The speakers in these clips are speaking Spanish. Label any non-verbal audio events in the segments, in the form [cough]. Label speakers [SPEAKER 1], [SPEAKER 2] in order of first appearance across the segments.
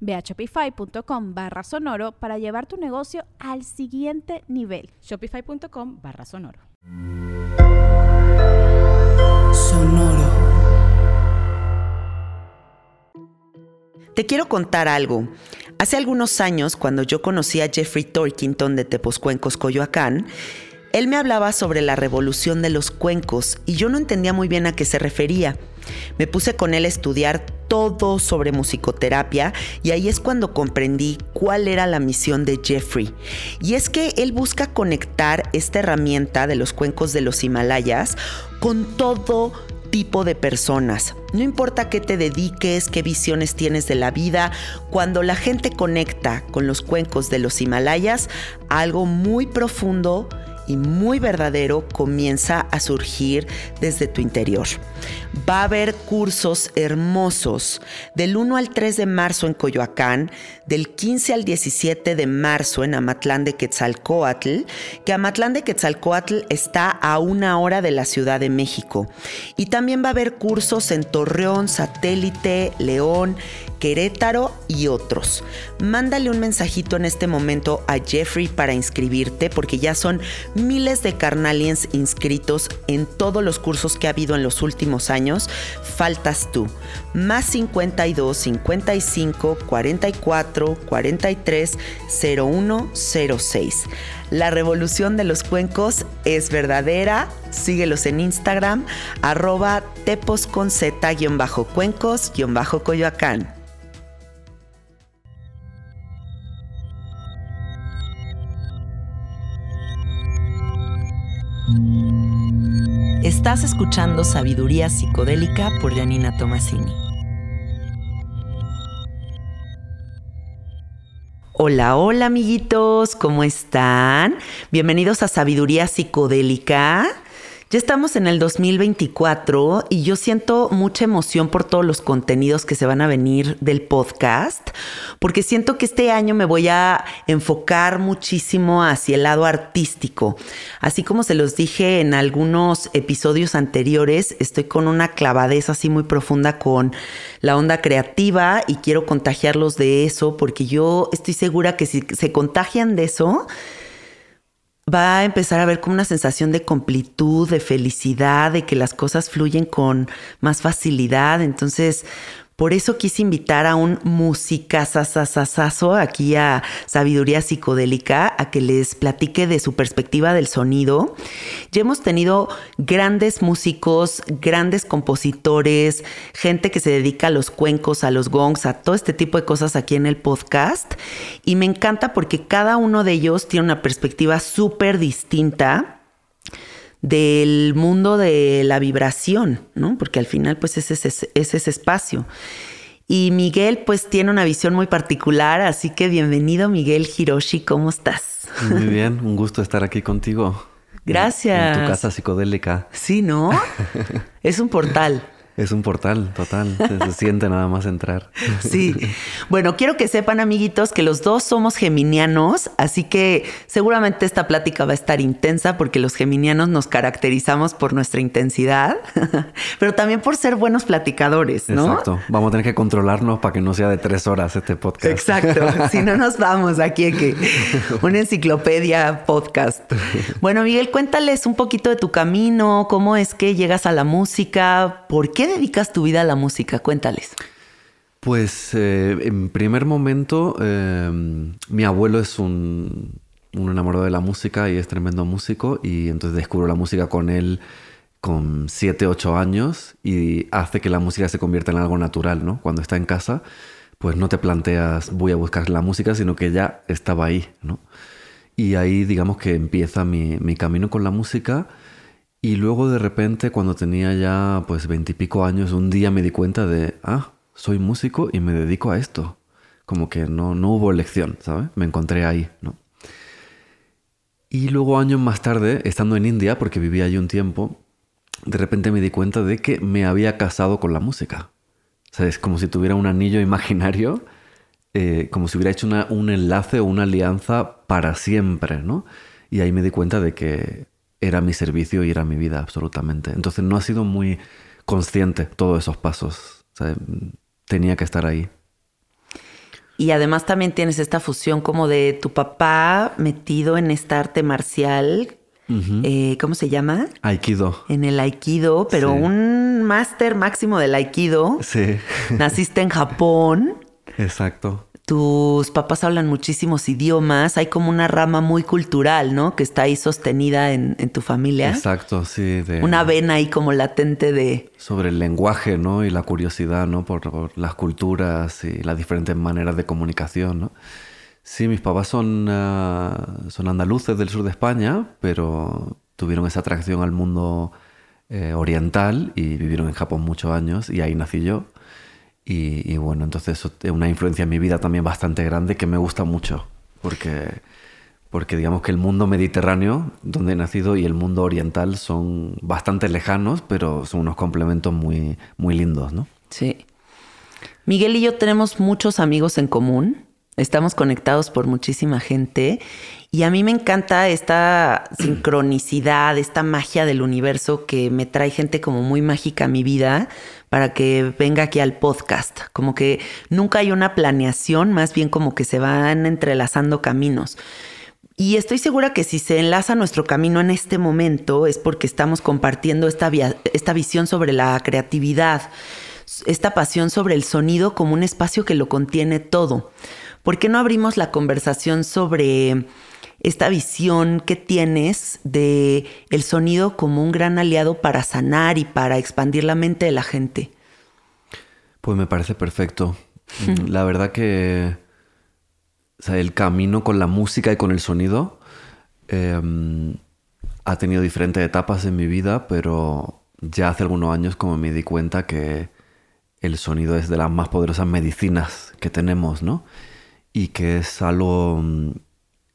[SPEAKER 1] Ve a shopify.com barra sonoro para llevar tu negocio al siguiente nivel.
[SPEAKER 2] Shopify.com barra sonoro.
[SPEAKER 3] Sonoro. Te quiero contar algo. Hace algunos años, cuando yo conocí a Jeffrey Torkington de Tepozcuencos, Coyoacán, él me hablaba sobre la revolución de los cuencos y yo no entendía muy bien a qué se refería. Me puse con él a estudiar todo sobre musicoterapia y ahí es cuando comprendí cuál era la misión de Jeffrey. Y es que él busca conectar esta herramienta de los cuencos de los Himalayas con todo tipo de personas. No importa qué te dediques, qué visiones tienes de la vida, cuando la gente conecta con los cuencos de los Himalayas, algo muy profundo y muy verdadero comienza a surgir desde tu interior. Va a haber cursos hermosos del 1 al 3 de marzo en Coyoacán, del 15 al 17 de marzo en Amatlán de Quetzalcoatl, que Amatlán de Quetzalcoatl está a una hora de la Ciudad de México. Y también va a haber cursos en Torreón, Satélite, León, Querétaro y otros. Mándale un mensajito en este momento a Jeffrey para inscribirte porque ya son miles de carnaliens inscritos en todos los cursos que ha habido en los últimos años. Faltas tú. Más 52 55 44 43 01 06. La revolución de los cuencos es verdadera. Síguelos en Instagram, arroba tepos con z-cuencos-coyoacán. Estás escuchando Sabiduría Psicodélica por Janina Tomasini. Hola, hola amiguitos, ¿cómo están? Bienvenidos a Sabiduría Psicodélica. Ya estamos en el 2024 y yo siento mucha emoción por todos los contenidos que se van a venir del podcast, porque siento que este año me voy a enfocar muchísimo hacia el lado artístico. Así como se los dije en algunos episodios anteriores, estoy con una clavadez así muy profunda con la onda creativa y quiero contagiarlos de eso, porque yo estoy segura que si se contagian de eso, va a empezar a ver como una sensación de completud, de felicidad, de que las cosas fluyen con más facilidad. Entonces, por eso quise invitar a un musicazazazazo aquí a Sabiduría Psicodélica a que les platique de su perspectiva del sonido. Ya hemos tenido grandes músicos, grandes compositores, gente que se dedica a los cuencos, a los gongs, a todo este tipo de cosas aquí en el podcast. Y me encanta porque cada uno de ellos tiene una perspectiva súper distinta del mundo de la vibración, ¿no? Porque al final pues es ese, es ese espacio. Y Miguel pues tiene una visión muy particular, así que bienvenido Miguel Hiroshi, ¿cómo estás?
[SPEAKER 4] Muy bien, un gusto estar aquí contigo.
[SPEAKER 3] Gracias.
[SPEAKER 4] En, tu casa psicodélica.
[SPEAKER 3] Sí, ¿no? [laughs] es un portal.
[SPEAKER 4] Es un portal, total. Se siente nada más entrar. [laughs]
[SPEAKER 3] Sí. Bueno, quiero que sepan, amiguitos, que los dos somos geminianos, así que seguramente esta plática va a estar intensa porque los geminianos nos caracterizamos por nuestra intensidad, [laughs] pero también por ser buenos platicadores, ¿no?
[SPEAKER 4] Exacto. Vamos a tener que controlarnos para que no sea de tres horas este podcast.
[SPEAKER 3] Exacto. [laughs] si no nos vamos aquí que una enciclopedia podcast. Bueno, Miguel, cuéntales un poquito de tu camino, cómo es que llegas a la música, por qué dedicas tu vida a la música? Cuéntales.
[SPEAKER 4] Pues eh, en primer momento, eh, mi abuelo es un, un enamorado de la música y es tremendo músico y entonces descubro la música con él con 7, 8 años y hace que la música se convierta en algo natural, ¿no? Cuando está en casa, pues no te planteas voy a buscar la música, sino que ya estaba ahí, ¿no? Y ahí digamos que empieza mi, mi camino con la música y luego de repente cuando tenía ya pues veintipico años, un día me di cuenta de, ah, soy músico y me dedico a esto. Como que no, no hubo elección, ¿sabes? Me encontré ahí, ¿no? Y luego años más tarde, estando en India, porque vivía allí un tiempo, de repente me di cuenta de que me había casado con la música. O sea, es como si tuviera un anillo [laughs] imaginario, eh, como si hubiera hecho un enlace o una alianza para siempre, ¿no? Y ahí me di cuenta de que era mi servicio y era mi vida, absolutamente. Entonces no ha sido muy consciente todos esos pasos. O sea, tenía que estar ahí.
[SPEAKER 3] Y además también tienes esta fusión como de tu papá metido en esta arte marcial. Eh, ¿Cómo se llama?
[SPEAKER 4] Aikido.
[SPEAKER 3] En el Aikido, pero un máster máximo del Aikido.
[SPEAKER 4] Sí.
[SPEAKER 3] Naciste en Japón. [laughs]
[SPEAKER 4] Exacto
[SPEAKER 3] tus papás hablan muchísimos idiomas, hay como una rama muy cultural, ¿no? Que está ahí sostenida en, tu familia.
[SPEAKER 4] Exacto, sí.
[SPEAKER 3] una vena ahí como latente de...
[SPEAKER 4] Sobre el lenguaje, ¿no? Y la curiosidad, ¿no? Por, las culturas y las diferentes maneras de comunicación, ¿no? Sí, mis papás son, ah, son andaluces del sur de España, pero tuvieron esa atracción al mundo eh, oriental y vivieron en Japón muchos años y ahí nací yo. Y, bueno, entonces eso es una influencia en mi vida también bastante grande que me gusta mucho, porque, porque digamos que el mundo mediterráneo, donde he nacido, y el mundo oriental son bastante lejanos, pero son unos complementos muy, muy lindos, ¿no?
[SPEAKER 3] Sí. Miguel y yo tenemos muchos amigos en común, estamos conectados por muchísima gente y a mí me encanta esta sincronicidad, esta magia del universo que me trae gente como muy mágica a mi vida para que venga aquí al podcast. Como que nunca hay una planeación, más bien como que se van entrelazando caminos. Y estoy segura que si se enlaza nuestro camino en este momento es porque estamos compartiendo esta, esta visión sobre la creatividad, esta pasión sobre el sonido como un espacio que lo contiene todo. ¿Por qué no abrimos la conversación sobre esta visión que tienes de el sonido como un gran aliado para sanar y para expandir la mente de la gente?
[SPEAKER 4] Pues me parece perfecto. la verdad que el camino con la música y con el sonido em, ha tenido diferentes etapas en mi vida, pero ya hace algunos años como me di cuenta que el sonido es de las más poderosas medicinas que tenemos, ¿no? Y que es algo mm,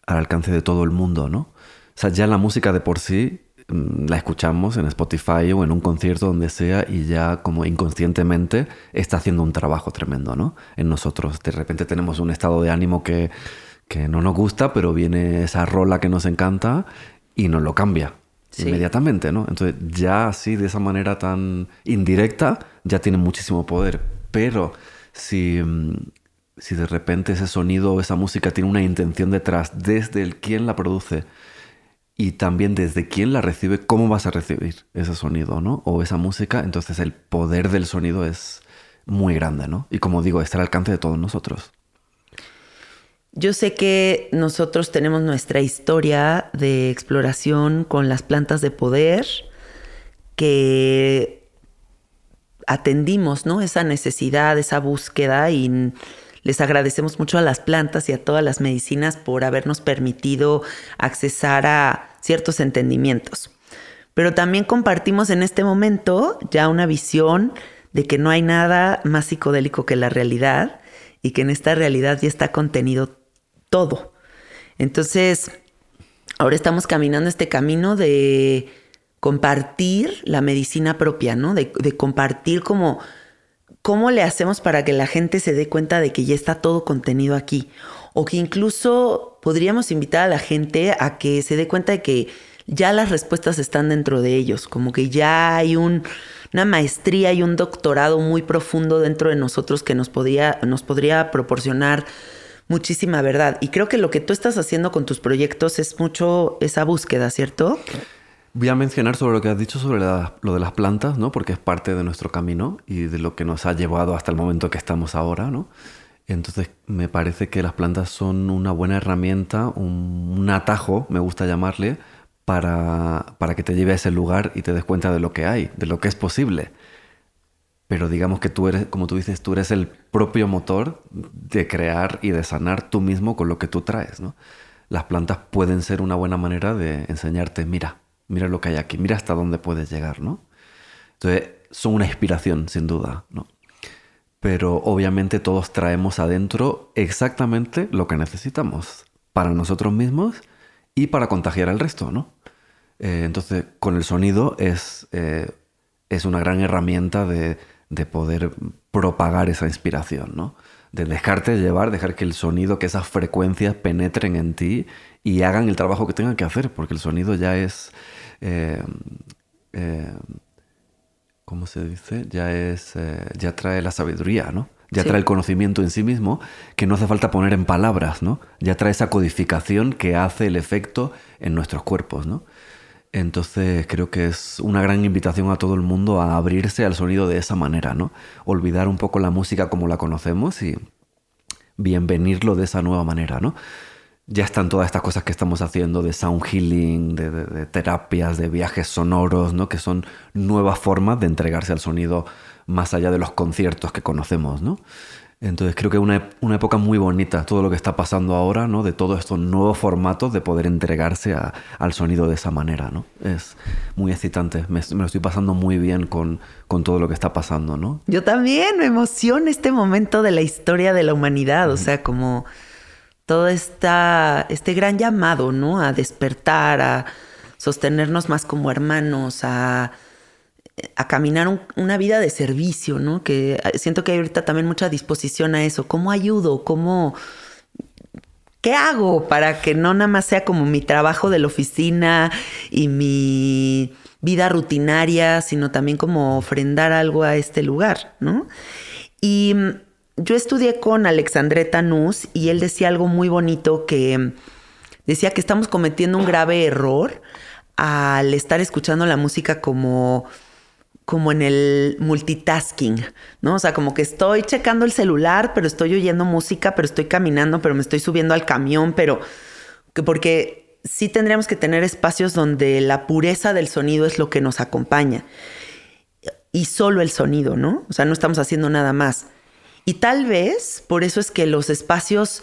[SPEAKER 4] al alcance de todo el mundo, ¿no? O sea, ya la música de por sí mm, la escuchamos en Spotify o en un concierto donde sea y ya como inconscientemente está haciendo un trabajo tremendo, ¿no? En nosotros. De repente tenemos un estado de ánimo que, que no nos gusta, pero viene esa rola que nos encanta y nos lo cambia inmediatamente, ¿no? Entonces ya así, de esa manera tan indirecta, ya tiene muchísimo poder. Pero si mm, si de repente ese sonido o esa música tiene una intención detrás, desde el quien la produce y también desde quién la recibe, cómo vas a recibir ese sonido, ¿no? O esa música, entonces el poder del sonido es muy grande, ¿no? Y como digo, está al alcance de todos nosotros.
[SPEAKER 3] Yo sé que nosotros tenemos nuestra historia de exploración con las plantas de poder, que atendimos, ¿no? Esa necesidad, esa búsqueda y les agradecemos mucho a las plantas y a todas las medicinas por habernos permitido accesar a ciertos entendimientos. Pero también compartimos en este momento ya una visión de que no hay nada más psicodélico que la realidad y que en esta realidad ya está contenido todo. Entonces, ahora estamos caminando este camino de compartir la medicina propia, ¿no? De, de compartir como ¿cómo le hacemos para que la gente se dé cuenta de que ya está todo contenido aquí? O que incluso podríamos invitar a la gente a que se dé cuenta de que ya las respuestas están dentro de ellos, como que ya hay una maestría y un doctorado muy profundo dentro de nosotros que nos podría, nos podría proporcionar muchísima verdad. Y creo que lo que tú estás haciendo con tus proyectos es mucho esa búsqueda, ¿cierto?
[SPEAKER 4] Voy a mencionar sobre lo que has dicho sobre lo de las plantas, ¿no? Porque es parte de nuestro camino y de lo que nos ha llevado hasta el momento que estamos ahora, ¿no? Entonces me parece que las plantas son una buena herramienta, un, atajo, me gusta llamarle, para, para, que te lleve a ese lugar y te des cuenta de lo que hay, de lo que es posible. Pero digamos que tú eres, como tú dices, tú eres el propio motor de crear y de sanar tú mismo con lo que tú traes. ¿no? Las plantas pueden ser una buena manera de enseñarte, mira, mira lo que hay aquí, mira hasta dónde puedes llegar. ¿no? Entonces, son una inspiración, sin duda. ¿no? Pero obviamente todos traemos adentro exactamente lo que necesitamos para nosotros mismos y para contagiar al resto, ¿no? Eh, entonces, con el sonido es, eh, es una gran herramienta de, de, poder propagar esa inspiración, ¿no? De dejarte llevar, dejar que el sonido, que esas frecuencias penetren en ti y hagan el trabajo que tengan que hacer, porque el sonido ya es... Eh, ¿Cómo se dice? Ya es... ya trae la sabiduría, ¿no? ya trae el conocimiento en sí mismo que no hace falta poner en palabras, ¿no? Ya trae esa codificación que hace el efecto en nuestros cuerpos, ¿no? Entonces creo que es una gran invitación a todo el mundo a abrirse al sonido de esa manera, ¿no? Olvidar un poco la música como la conocemos y bienvenirlo de esa nueva manera, ¿no? Ya están todas estas cosas que estamos haciendo de sound healing, de, de terapias, de viajes sonoros, ¿no? Que son nuevas formas de entregarse al sonido más allá de los conciertos que conocemos, ¿no? Entonces creo que es una, una, época muy bonita, todo lo que está pasando ahora, ¿no? De todos estos nuevos formatos de poder entregarse a, al sonido de esa manera, ¿no? Es muy excitante, me, me, lo estoy pasando muy bien con, con todo lo que está pasando, ¿no?
[SPEAKER 3] Yo también, me emociona este momento de la historia de la humanidad, o sea, como todo esta, este gran llamado, ¿no? A despertar, a sostenernos más como hermanos, a a caminar una vida de servicio, ¿no? Que eh, siento que hay ahorita también mucha disposición a eso. ¿Cómo ayudo? ¿Cómo... ¿Qué hago para que no nada más sea como mi trabajo de la oficina y mi vida rutinaria, sino también como ofrendar algo a este lugar, ¿no? Y yo estudié con Alexandre Tanús y él decía algo muy bonito que mm, decía que estamos cometiendo un grave error al estar escuchando la música como como en el multitasking, ¿no? O sea, como que estoy checando el celular, pero estoy oyendo música, pero estoy caminando, pero me estoy subiendo al camión, pero que porque sí tendríamos que tener espacios donde la pureza del sonido es lo que nos acompaña. Y solo el sonido, ¿no? O sea, no estamos haciendo nada más. Y tal vez por eso es que los espacios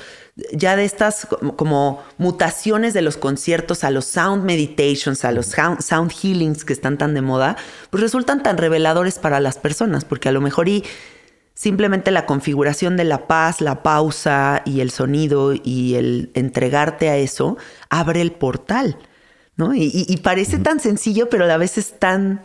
[SPEAKER 3] ya de estas como mutaciones de los conciertos a los sound meditations, a los sound healings que están tan de moda, pues resultan tan reveladores para las personas, porque a lo mejor y simplemente la configuración de la paz, la pausa y el sonido y el entregarte a eso abre el portal, ¿no? Y, parece tan sencillo, pero a la vez es tan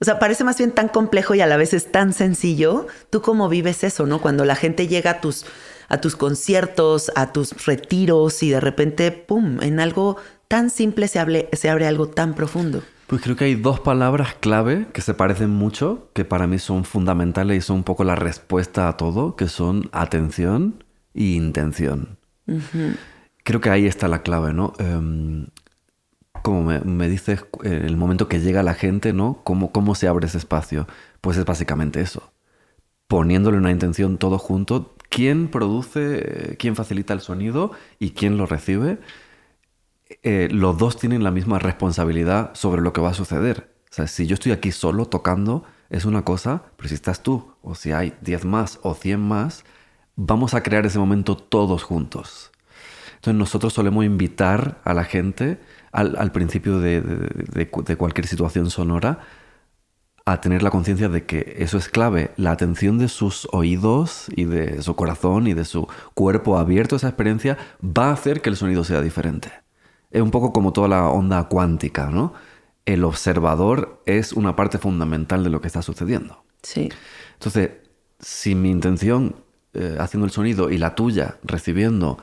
[SPEAKER 3] o sea, parece más bien tan complejo y a la vez es tan sencillo. ¿Tú cómo vives eso, no? Cuando la gente llega a tus, a tus conciertos, a tus retiros y de repente, ¡pum!, en algo tan simple se, se abre algo tan profundo.
[SPEAKER 4] Pues creo que hay dos palabras clave que se parecen mucho, que para mí son fundamentales y son un poco la respuesta a todo, que son atención e intención. Creo que ahí está la clave, ¿no? Em, como me, dices, en el momento que llega la gente, ¿no? ¿Cómo, ¿Cómo se abre ese espacio? Pues es básicamente eso. Poniéndole una intención todo junto, quién produce, quién facilita el sonido y quién lo recibe, eh, los dos tienen la misma responsabilidad sobre lo que va a suceder. O sea, si yo estoy aquí solo tocando, es una cosa, pero si estás tú, o si hay 10 más o 100 más, vamos a crear ese momento todos juntos. Entonces nosotros solemos invitar a la gente al, principio de, cualquier situación sonora a tener la conciencia de que eso es clave. La atención de sus oídos y de su corazón y de su cuerpo abierto a esa experiencia va a hacer que el sonido sea diferente. Es un poco como toda la onda cuántica, ¿no? El observador es una parte fundamental de lo que está sucediendo.
[SPEAKER 3] Sí.
[SPEAKER 4] Entonces, si mi intención eh, haciendo el sonido y la tuya recibiendo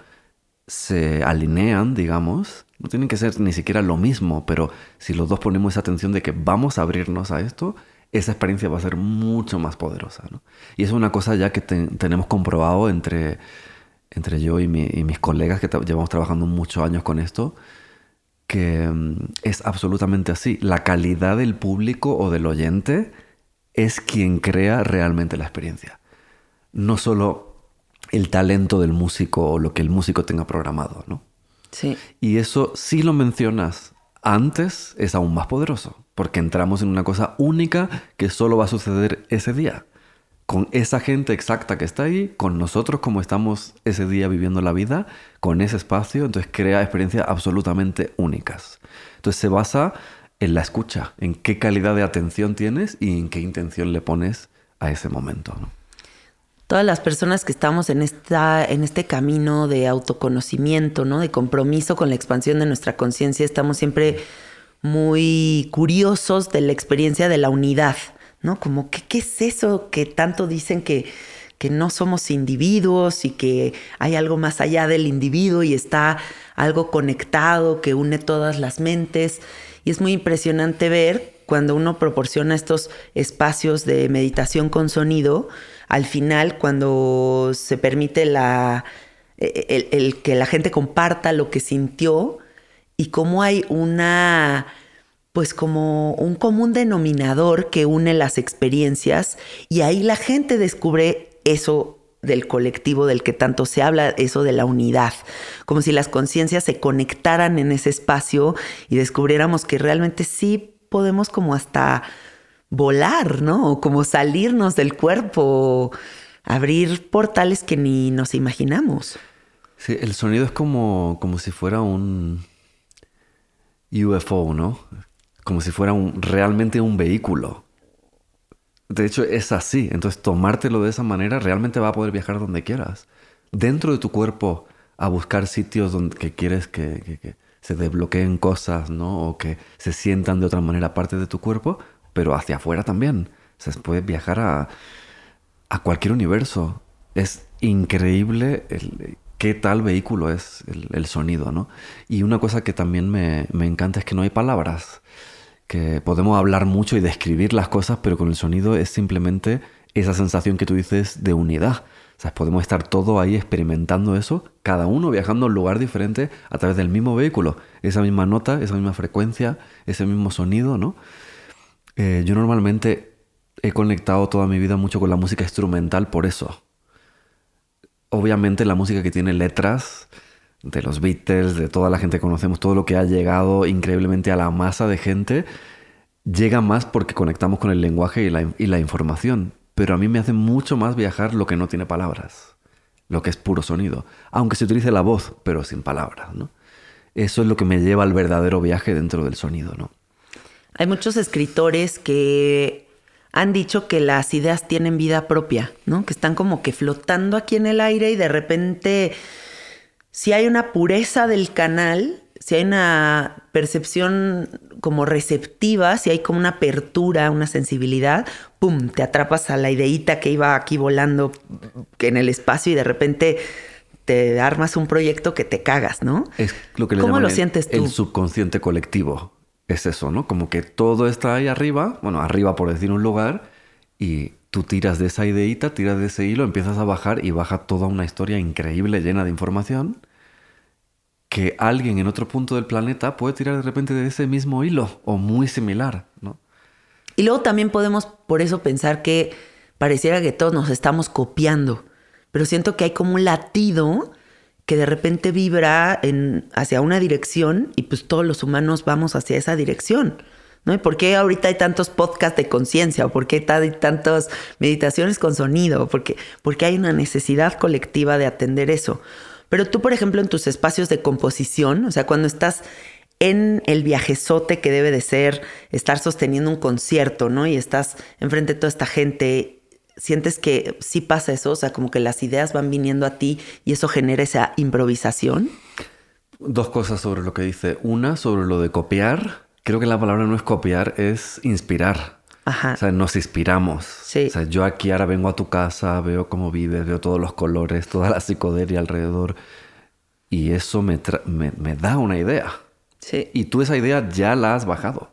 [SPEAKER 4] se alinean, digamos, no tienen que ser ni siquiera lo mismo, pero si los dos ponemos esa atención de que vamos a abrirnos a esto, esa experiencia va a ser mucho más poderosa. ¿no? Y es una cosa ya que tenemos comprobado entre, entre yo y, mis colegas que llevamos trabajando muchos años con esto, que mm, es absolutamente así. La calidad del público o del oyente es quien crea realmente la experiencia. No solo el talento del músico o lo que el músico tenga programado, ¿no?
[SPEAKER 3] Sí.
[SPEAKER 4] Y eso, si lo mencionas antes, es aún más poderoso, porque entramos en una cosa única que solo va a suceder ese día. Con esa gente exacta que está ahí, con nosotros como estamos ese día viviendo la vida, con ese espacio, entonces crea experiencias absolutamente únicas. Entonces se basa en la escucha, en qué calidad de atención tienes y en qué intención le pones a ese momento. ¿no?
[SPEAKER 3] Todas las personas que estamos en, esta, en este camino de autoconocimiento, ¿no? de compromiso con la expansión de nuestra conciencia, estamos siempre muy curiosos de la experiencia de la unidad, ¿no? Como, ¿qué, qué es eso que tanto dicen que, que no somos individuos y que hay algo más allá del individuo y está algo conectado que une todas las mentes? Y es muy impresionante ver cuando uno proporciona estos espacios de meditación con sonido, al final, cuando se permite la, el, que la gente comparta lo que sintió y cómo hay una, pues como un común denominador que une las experiencias y ahí la gente descubre eso del colectivo del que tanto se habla, eso de la unidad, como si las conciencias se conectaran en ese espacio y descubriéramos que realmente sí podemos como hasta volar, ¿no? O como salirnos del cuerpo, abrir portales que ni nos imaginamos.
[SPEAKER 4] Sí, el sonido es como, como si fuera un UFO, ¿no? Como si fuera un, realmente un vehículo. De hecho, es así. Entonces, tomártelo de esa manera realmente va a poder viajar donde quieras. Dentro de tu cuerpo, a buscar sitios donde que quieres que, que se desbloqueen cosas, ¿no? O que se sientan de otra manera parte de tu cuerpo, pero hacia afuera también. O sea, puedes viajar a, a cualquier universo. Es increíble el, qué tal vehículo es el, sonido, ¿no? Y una cosa que también me, me, encanta es que no hay palabras, que podemos hablar mucho y describir las cosas, pero con el sonido es simplemente esa sensación que tú dices de unidad. O sea, podemos estar todos ahí experimentando eso, cada uno viajando a un lugar diferente a través del mismo vehículo, esa misma nota, esa misma frecuencia, ese mismo sonido, ¿no? Eh, yo normalmente he conectado toda mi vida mucho con la música instrumental por eso. Obviamente la música que tiene letras de los Beatles, de toda la gente que conocemos, todo lo que ha llegado increíblemente a la masa de gente, llega más porque conectamos con el lenguaje y la, información. Pero a mí me hace mucho más viajar lo que no tiene palabras, lo que es puro sonido, aunque se utilice la voz, pero sin palabras. Eso es lo que me lleva al verdadero viaje dentro del sonido, ¿no?
[SPEAKER 3] Hay muchos escritores que han dicho que las ideas tienen vida propia, ¿no? Que están como que flotando aquí en el aire y de repente, si hay una pureza del canal, si hay una percepción como receptiva, si hay como una apertura, una sensibilidad, ¡pum! Te atrapas a la ideita que iba aquí volando en el espacio y de repente te armas un proyecto que te cagas, ¿no?
[SPEAKER 4] Es lo que le
[SPEAKER 3] ¿Cómo lo
[SPEAKER 4] el,
[SPEAKER 3] sientes tú?
[SPEAKER 4] El subconsciente colectivo es eso, ¿no? Como que todo está ahí arriba, bueno, arriba por decir un lugar, y tú tiras de esa ideita, tiras de ese hilo, empiezas a bajar y baja toda una historia increíble llena de información que alguien en otro punto del planeta puede tirar de repente de ese mismo hilo o muy similar, ¿no?
[SPEAKER 3] Y luego también podemos por eso pensar que pareciera que todos nos estamos copiando, pero siento que hay como un latido que de repente vibra en, hacia una dirección y pues todos los humanos vamos hacia esa dirección. ¿no? ¿Y por qué ahorita hay tantos podcasts de conciencia? ¿O por qué hay tantas meditaciones con sonido? Porque, porque hay una necesidad colectiva de atender eso. Pero tú, por ejemplo, en tus espacios de composición, o sea, cuando estás en el viajezote que debe de ser estar sosteniendo un concierto, ¿no? Y estás enfrente de toda esta gente ¿Sientes que sí pasa eso? O sea, como que las ideas van viniendo a ti y eso genera esa improvisación.
[SPEAKER 4] Dos cosas sobre lo que dice. Una, sobre lo de copiar. Creo que la palabra no es copiar, es inspirar.
[SPEAKER 3] Ajá.
[SPEAKER 4] O sea, nos inspiramos.
[SPEAKER 3] Sí.
[SPEAKER 4] O sea, yo aquí ahora vengo a tu casa, veo cómo vives, veo todos los colores, toda la psicodelia alrededor. Y eso me, me, me da una idea.
[SPEAKER 3] Sí.
[SPEAKER 4] Y tú esa idea ya la has bajado.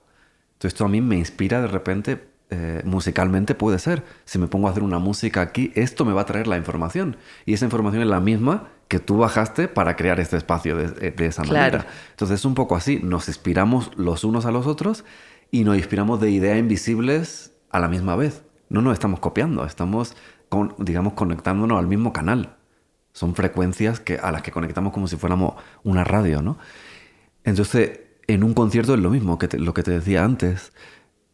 [SPEAKER 4] Entonces esto a mí me inspira de repente eh, musicalmente puede ser. Si me pongo a hacer una música aquí, esto me va a traer la información. Y esa información es la misma que tú bajaste para crear este espacio de, de esa
[SPEAKER 3] Claro.
[SPEAKER 4] manera. Entonces es un poco así. Nos inspiramos los unos a los otros y nos inspiramos de ideas invisibles a la misma vez. No nos estamos copiando, estamos, con, digamos, conectándonos al mismo canal. Son frecuencias que, a las que conectamos como si fuéramos una radio, ¿no? Entonces, en un concierto es lo mismo que lo que te decía antes.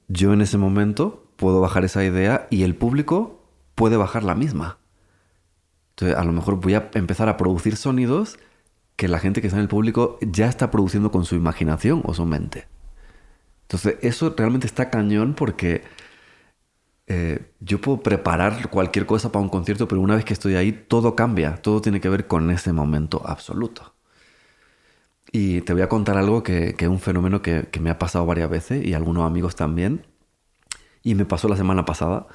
[SPEAKER 4] Yo en ese momento puedo bajar esa idea y el público puede bajar la misma. Entonces, a lo mejor voy a empezar a producir sonidos que la gente que está en el público ya está produciendo con su imaginación o su mente. Entonces, eso realmente está cañón porque eh, yo puedo preparar cualquier cosa para un concierto, pero una vez que estoy ahí, todo cambia. Todo tiene que ver con ese momento absoluto. Y te voy a contar algo que, es un fenómeno que, que, me ha pasado varias veces y algunos amigos también. Y me pasó la semana pasada,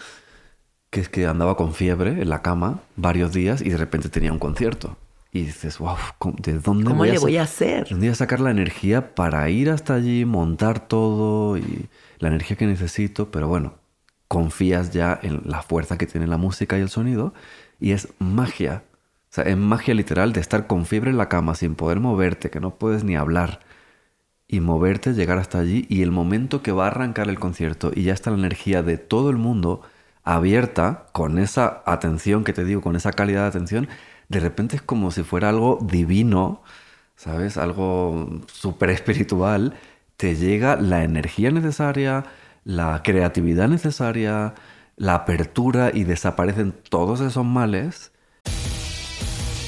[SPEAKER 4] que es que andaba con fiebre en la cama varios días y de repente tenía un concierto. Y dices, wow, ¿de dónde
[SPEAKER 3] ¿Cómo
[SPEAKER 4] voy,
[SPEAKER 3] le
[SPEAKER 4] a
[SPEAKER 3] voy a hacer?
[SPEAKER 4] ¿Dónde voy a sacar la energía para ir hasta allí, montar todo y la energía que necesito? Pero bueno, confías ya en la fuerza que tiene la música y el sonido y es magia. Sea, es magia literal de estar con fiebre en la cama sin poder moverte, que no puedes ni hablar y moverte, llegar hasta allí y el momento que va a arrancar el concierto y ya está la energía de todo el mundo abierta con esa atención que te digo, con esa calidad de atención, de repente es como si fuera algo divino, ¿sabes? Algo súper espiritual. Te llega la energía necesaria, la creatividad necesaria, la apertura y desaparecen todos esos males.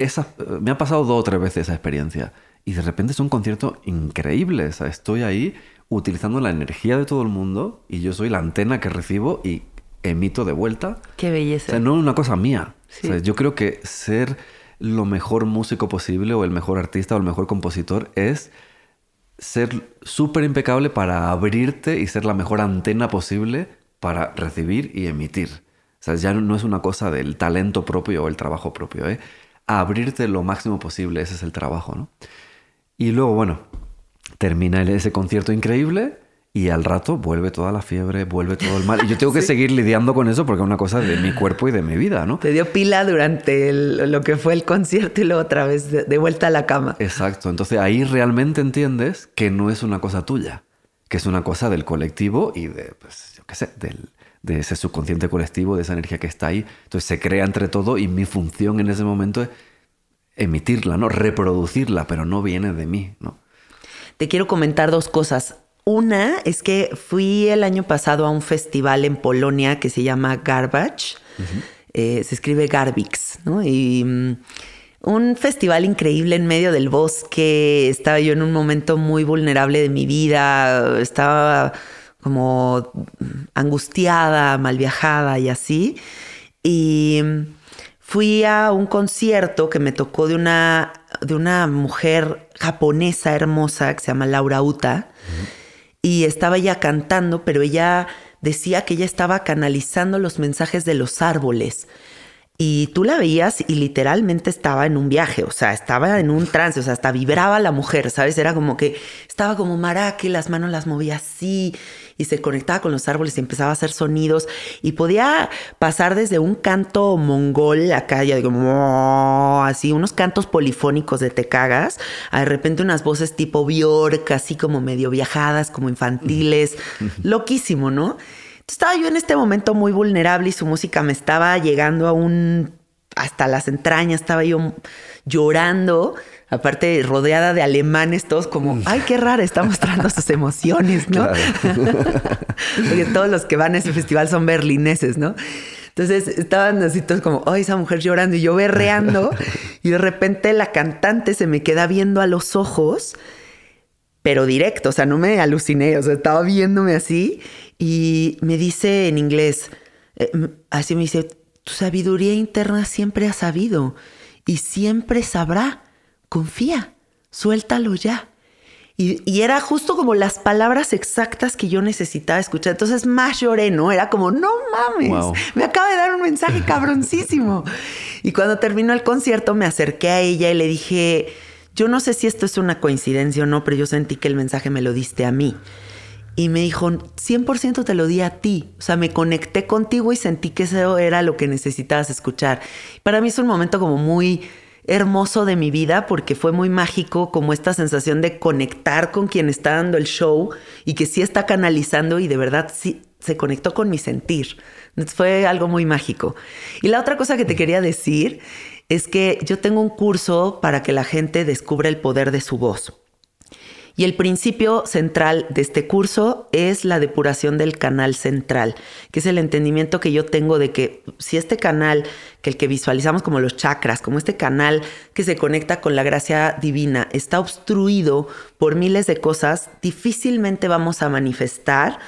[SPEAKER 4] esa, me ha pasado dos o tres veces esa experiencia. Y de repente es un concierto increíble. O sea, estoy ahí utilizando la energía de todo el mundo y yo soy la antena que recibo y emito de vuelta.
[SPEAKER 3] Qué belleza.
[SPEAKER 4] O sea, no es una cosa mía. O sea, yo creo que ser lo mejor músico posible o el mejor artista o el mejor compositor es ser súper impecable para abrirte y ser la mejor antena posible para recibir y emitir. O sea, ya no es una cosa del talento propio o el trabajo propio, ¿eh? Abrirte lo máximo posible, ese es el trabajo, ¿no? Y luego, bueno, termina ese concierto increíble y al rato vuelve toda la fiebre, vuelve todo el mal. Y yo tengo que [laughs] seguir lidiando con eso porque es una cosa de mi cuerpo y de mi vida, ¿no?
[SPEAKER 3] Te dio pila durante lo que fue el concierto y luego otra vez de, vuelta a la cama.
[SPEAKER 4] Exacto. Entonces ahí realmente entiendes que no es una cosa tuya, que es una cosa del colectivo y de, pues, yo qué sé, del, de ese subconsciente colectivo, de esa energía que está ahí. Entonces se crea entre todo y mi función en ese momento es emitirla, ¿no? Reproducirla, pero no viene de mí, ¿no?
[SPEAKER 3] Te quiero comentar dos cosas. Una es que fui el año pasado a un festival en Polonia que se llama Garbage. Eh, se escribe Garbix, ¿no? Y mm, un festival increíble en medio del bosque. Estaba yo en un momento muy vulnerable de mi vida. Estaba como angustiada, mal viajada y así. Y fui a un concierto que me tocó de una, de una mujer japonesa hermosa que se llama Laura Uta. Y estaba ella cantando, pero ella decía que ella estaba canalizando los mensajes de los árboles. Y tú la veías y literalmente estaba en un viaje, o sea, estaba en un trance, o sea, hasta vibraba la mujer, ¿sabes? Era como que estaba como maraque, las manos las movía así y se conectaba con los árboles y empezaba a hacer sonidos y podía pasar desde un canto mongol acá, ya digo, así, unos cantos polifónicos de te cagas, a de repente unas voces tipo Bjork, así como medio viajadas, como infantiles, loquísimo, ¿no? estaba yo en este momento muy vulnerable y su música me estaba llegando a un hasta las entrañas, estaba yo llorando, aparte rodeada de alemanes, todos como, mm. ay, qué rara, está mostrando sus emociones, ¿no? [laughs] Porque todos los que van a ese festival son berlineses, ¿no? Entonces estaban así todos como, ay, esa mujer llorando y yo berreando, y de repente la cantante se me queda viendo a los ojos, pero directo, o sea, no me aluciné, o sea, estaba viéndome así y me dice en inglés, eh, así me dice, tu sabiduría interna siempre ha sabido y siempre sabrá. Confía, suéltalo ya. Y, era justo como las palabras exactas que yo necesitaba escuchar. Entonces más lloré, ¿no? Era como, no mames, me acaba de dar un mensaje cabroncísimo. [laughs] y cuando terminó el concierto me acerqué a ella y le dije, yo no sé si esto es una coincidencia o no, pero yo sentí que el mensaje me lo diste a mí. Y me dijo, 100% te lo di a ti. O sea, me conecté contigo y sentí que eso era lo que necesitabas escuchar. Para mí es un momento como muy hermoso de mi vida porque fue muy mágico como esta sensación de conectar con quien está dando el show y que sí está canalizando y de verdad sí se conectó con mi sentir. fue algo muy mágico. Y la otra cosa que te quería decir es que yo tengo un curso para que la gente descubra el poder de su voz. Y el principio central de este curso es la depuración del canal central, que es el entendimiento que yo tengo de que si este canal, que el que visualizamos como los chakras, como este canal que se conecta con la gracia divina, está obstruido por miles de cosas, difícilmente vamos a manifestar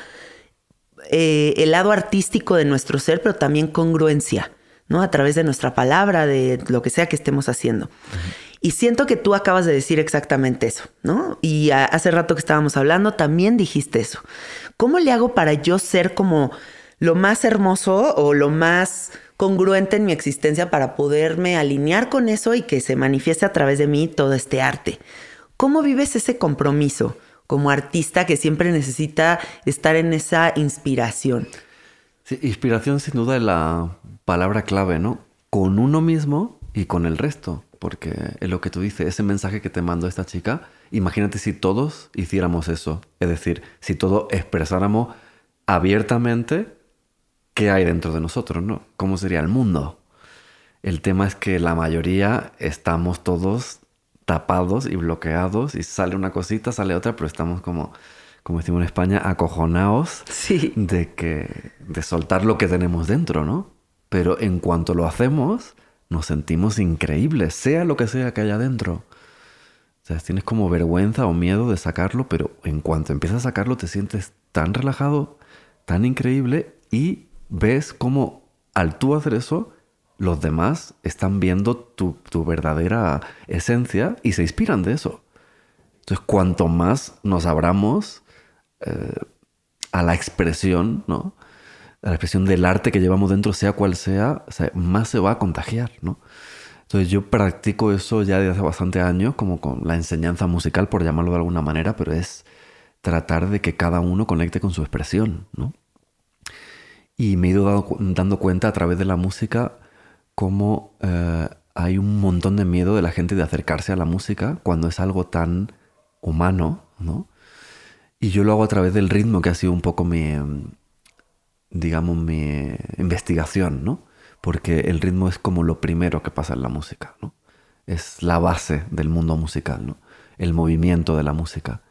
[SPEAKER 3] eh, el lado artístico de nuestro ser, pero también congruencia, ¿no? A través de nuestra palabra, de lo que sea que estemos haciendo. Y siento que tú acabas de decir exactamente eso, ¿no? Y hace rato que estábamos hablando, también dijiste eso. ¿Cómo le hago para yo ser como lo más hermoso o lo más congruente en mi existencia para poderme alinear con eso y que se manifieste a través de mí todo este arte? ¿Cómo vives ese compromiso como artista que siempre necesita estar en esa inspiración?
[SPEAKER 4] Sí, inspiración sin duda es la palabra clave, ¿no? Con uno mismo y con el resto porque es lo que tú dices, ese mensaje que te mandó esta chica, imagínate si todos hiciéramos eso, es decir, si todos expresáramos abiertamente qué hay dentro de nosotros, ¿no? ¿Cómo sería el mundo? El tema es que la mayoría estamos todos tapados y bloqueados y sale una cosita, sale otra, pero estamos como, como decimos en España, acojonados
[SPEAKER 3] sí.
[SPEAKER 4] de que de soltar lo que tenemos dentro, ¿no? Pero en cuanto lo hacemos, nos sentimos increíbles, sea lo que sea que haya dentro. O sea, tienes como vergüenza o miedo de sacarlo, pero en cuanto empiezas a sacarlo te sientes tan relajado, tan increíble y ves como al tú hacer eso, los demás están viendo tu, verdadera esencia y se inspiran de eso. Entonces, cuanto más nos abramos eh, a la expresión, ¿no? La expresión del arte que llevamos dentro, sea cual sea, más se va a contagiar, ¿no? Entonces yo practico eso ya desde hace bastante años, como con la enseñanza musical, por llamarlo de alguna manera, pero es tratar de que cada uno conecte con su expresión, ¿no? Y me he ido dando cuenta a través de la música cómo eh, hay un montón de miedo de la gente de acercarse a la música cuando es algo tan humano, ¿no? Y yo lo hago a través del ritmo, que ha sido un poco mi, digamos, mi investigación, ¿no? Porque el ritmo es como lo primero que pasa en la música, ¿no? Es la base del mundo musical, ¿no? El movimiento de la música.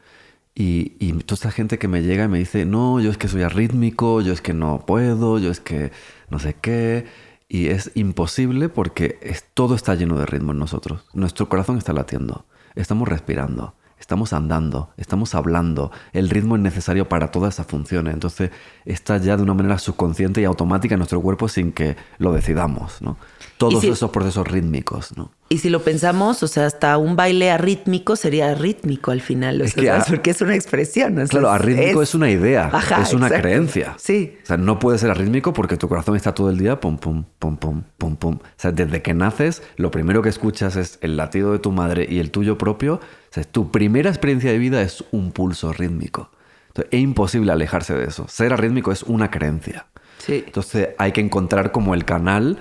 [SPEAKER 4] Y, toda esta gente que me llega y me dice, no, yo es que soy arrítmico, yo es que no puedo, yo es que no sé qué. Y es imposible porque es, todo está lleno de ritmo en nosotros. Nuestro corazón está latiendo, estamos respirando, estamos andando, estamos hablando, el ritmo es necesario para todas esas funciones, entonces está ya de una manera subconsciente y automática en nuestro cuerpo sin que lo decidamos, ¿no? Todos esos procesos rítmicos, ¿no?
[SPEAKER 3] Y si lo pensamos, o sea, hasta un baile arrítmico sería rítmico al final, es que, porque es una expresión. ¿no?
[SPEAKER 4] Claro, arrítmico es, una idea, es una creencia.
[SPEAKER 3] Sí.
[SPEAKER 4] O sea, no puede ser arrítmico porque tu corazón está todo el día pum, pum, pum, pum, pum, pum. O sea, desde que naces, lo primero que escuchas es el latido de tu madre y el tuyo propio tu primera experiencia de vida es un pulso rítmico. es imposible alejarse de eso. Ser arrítmico es una creencia.
[SPEAKER 3] Sí.
[SPEAKER 4] Entonces hay que encontrar como el canal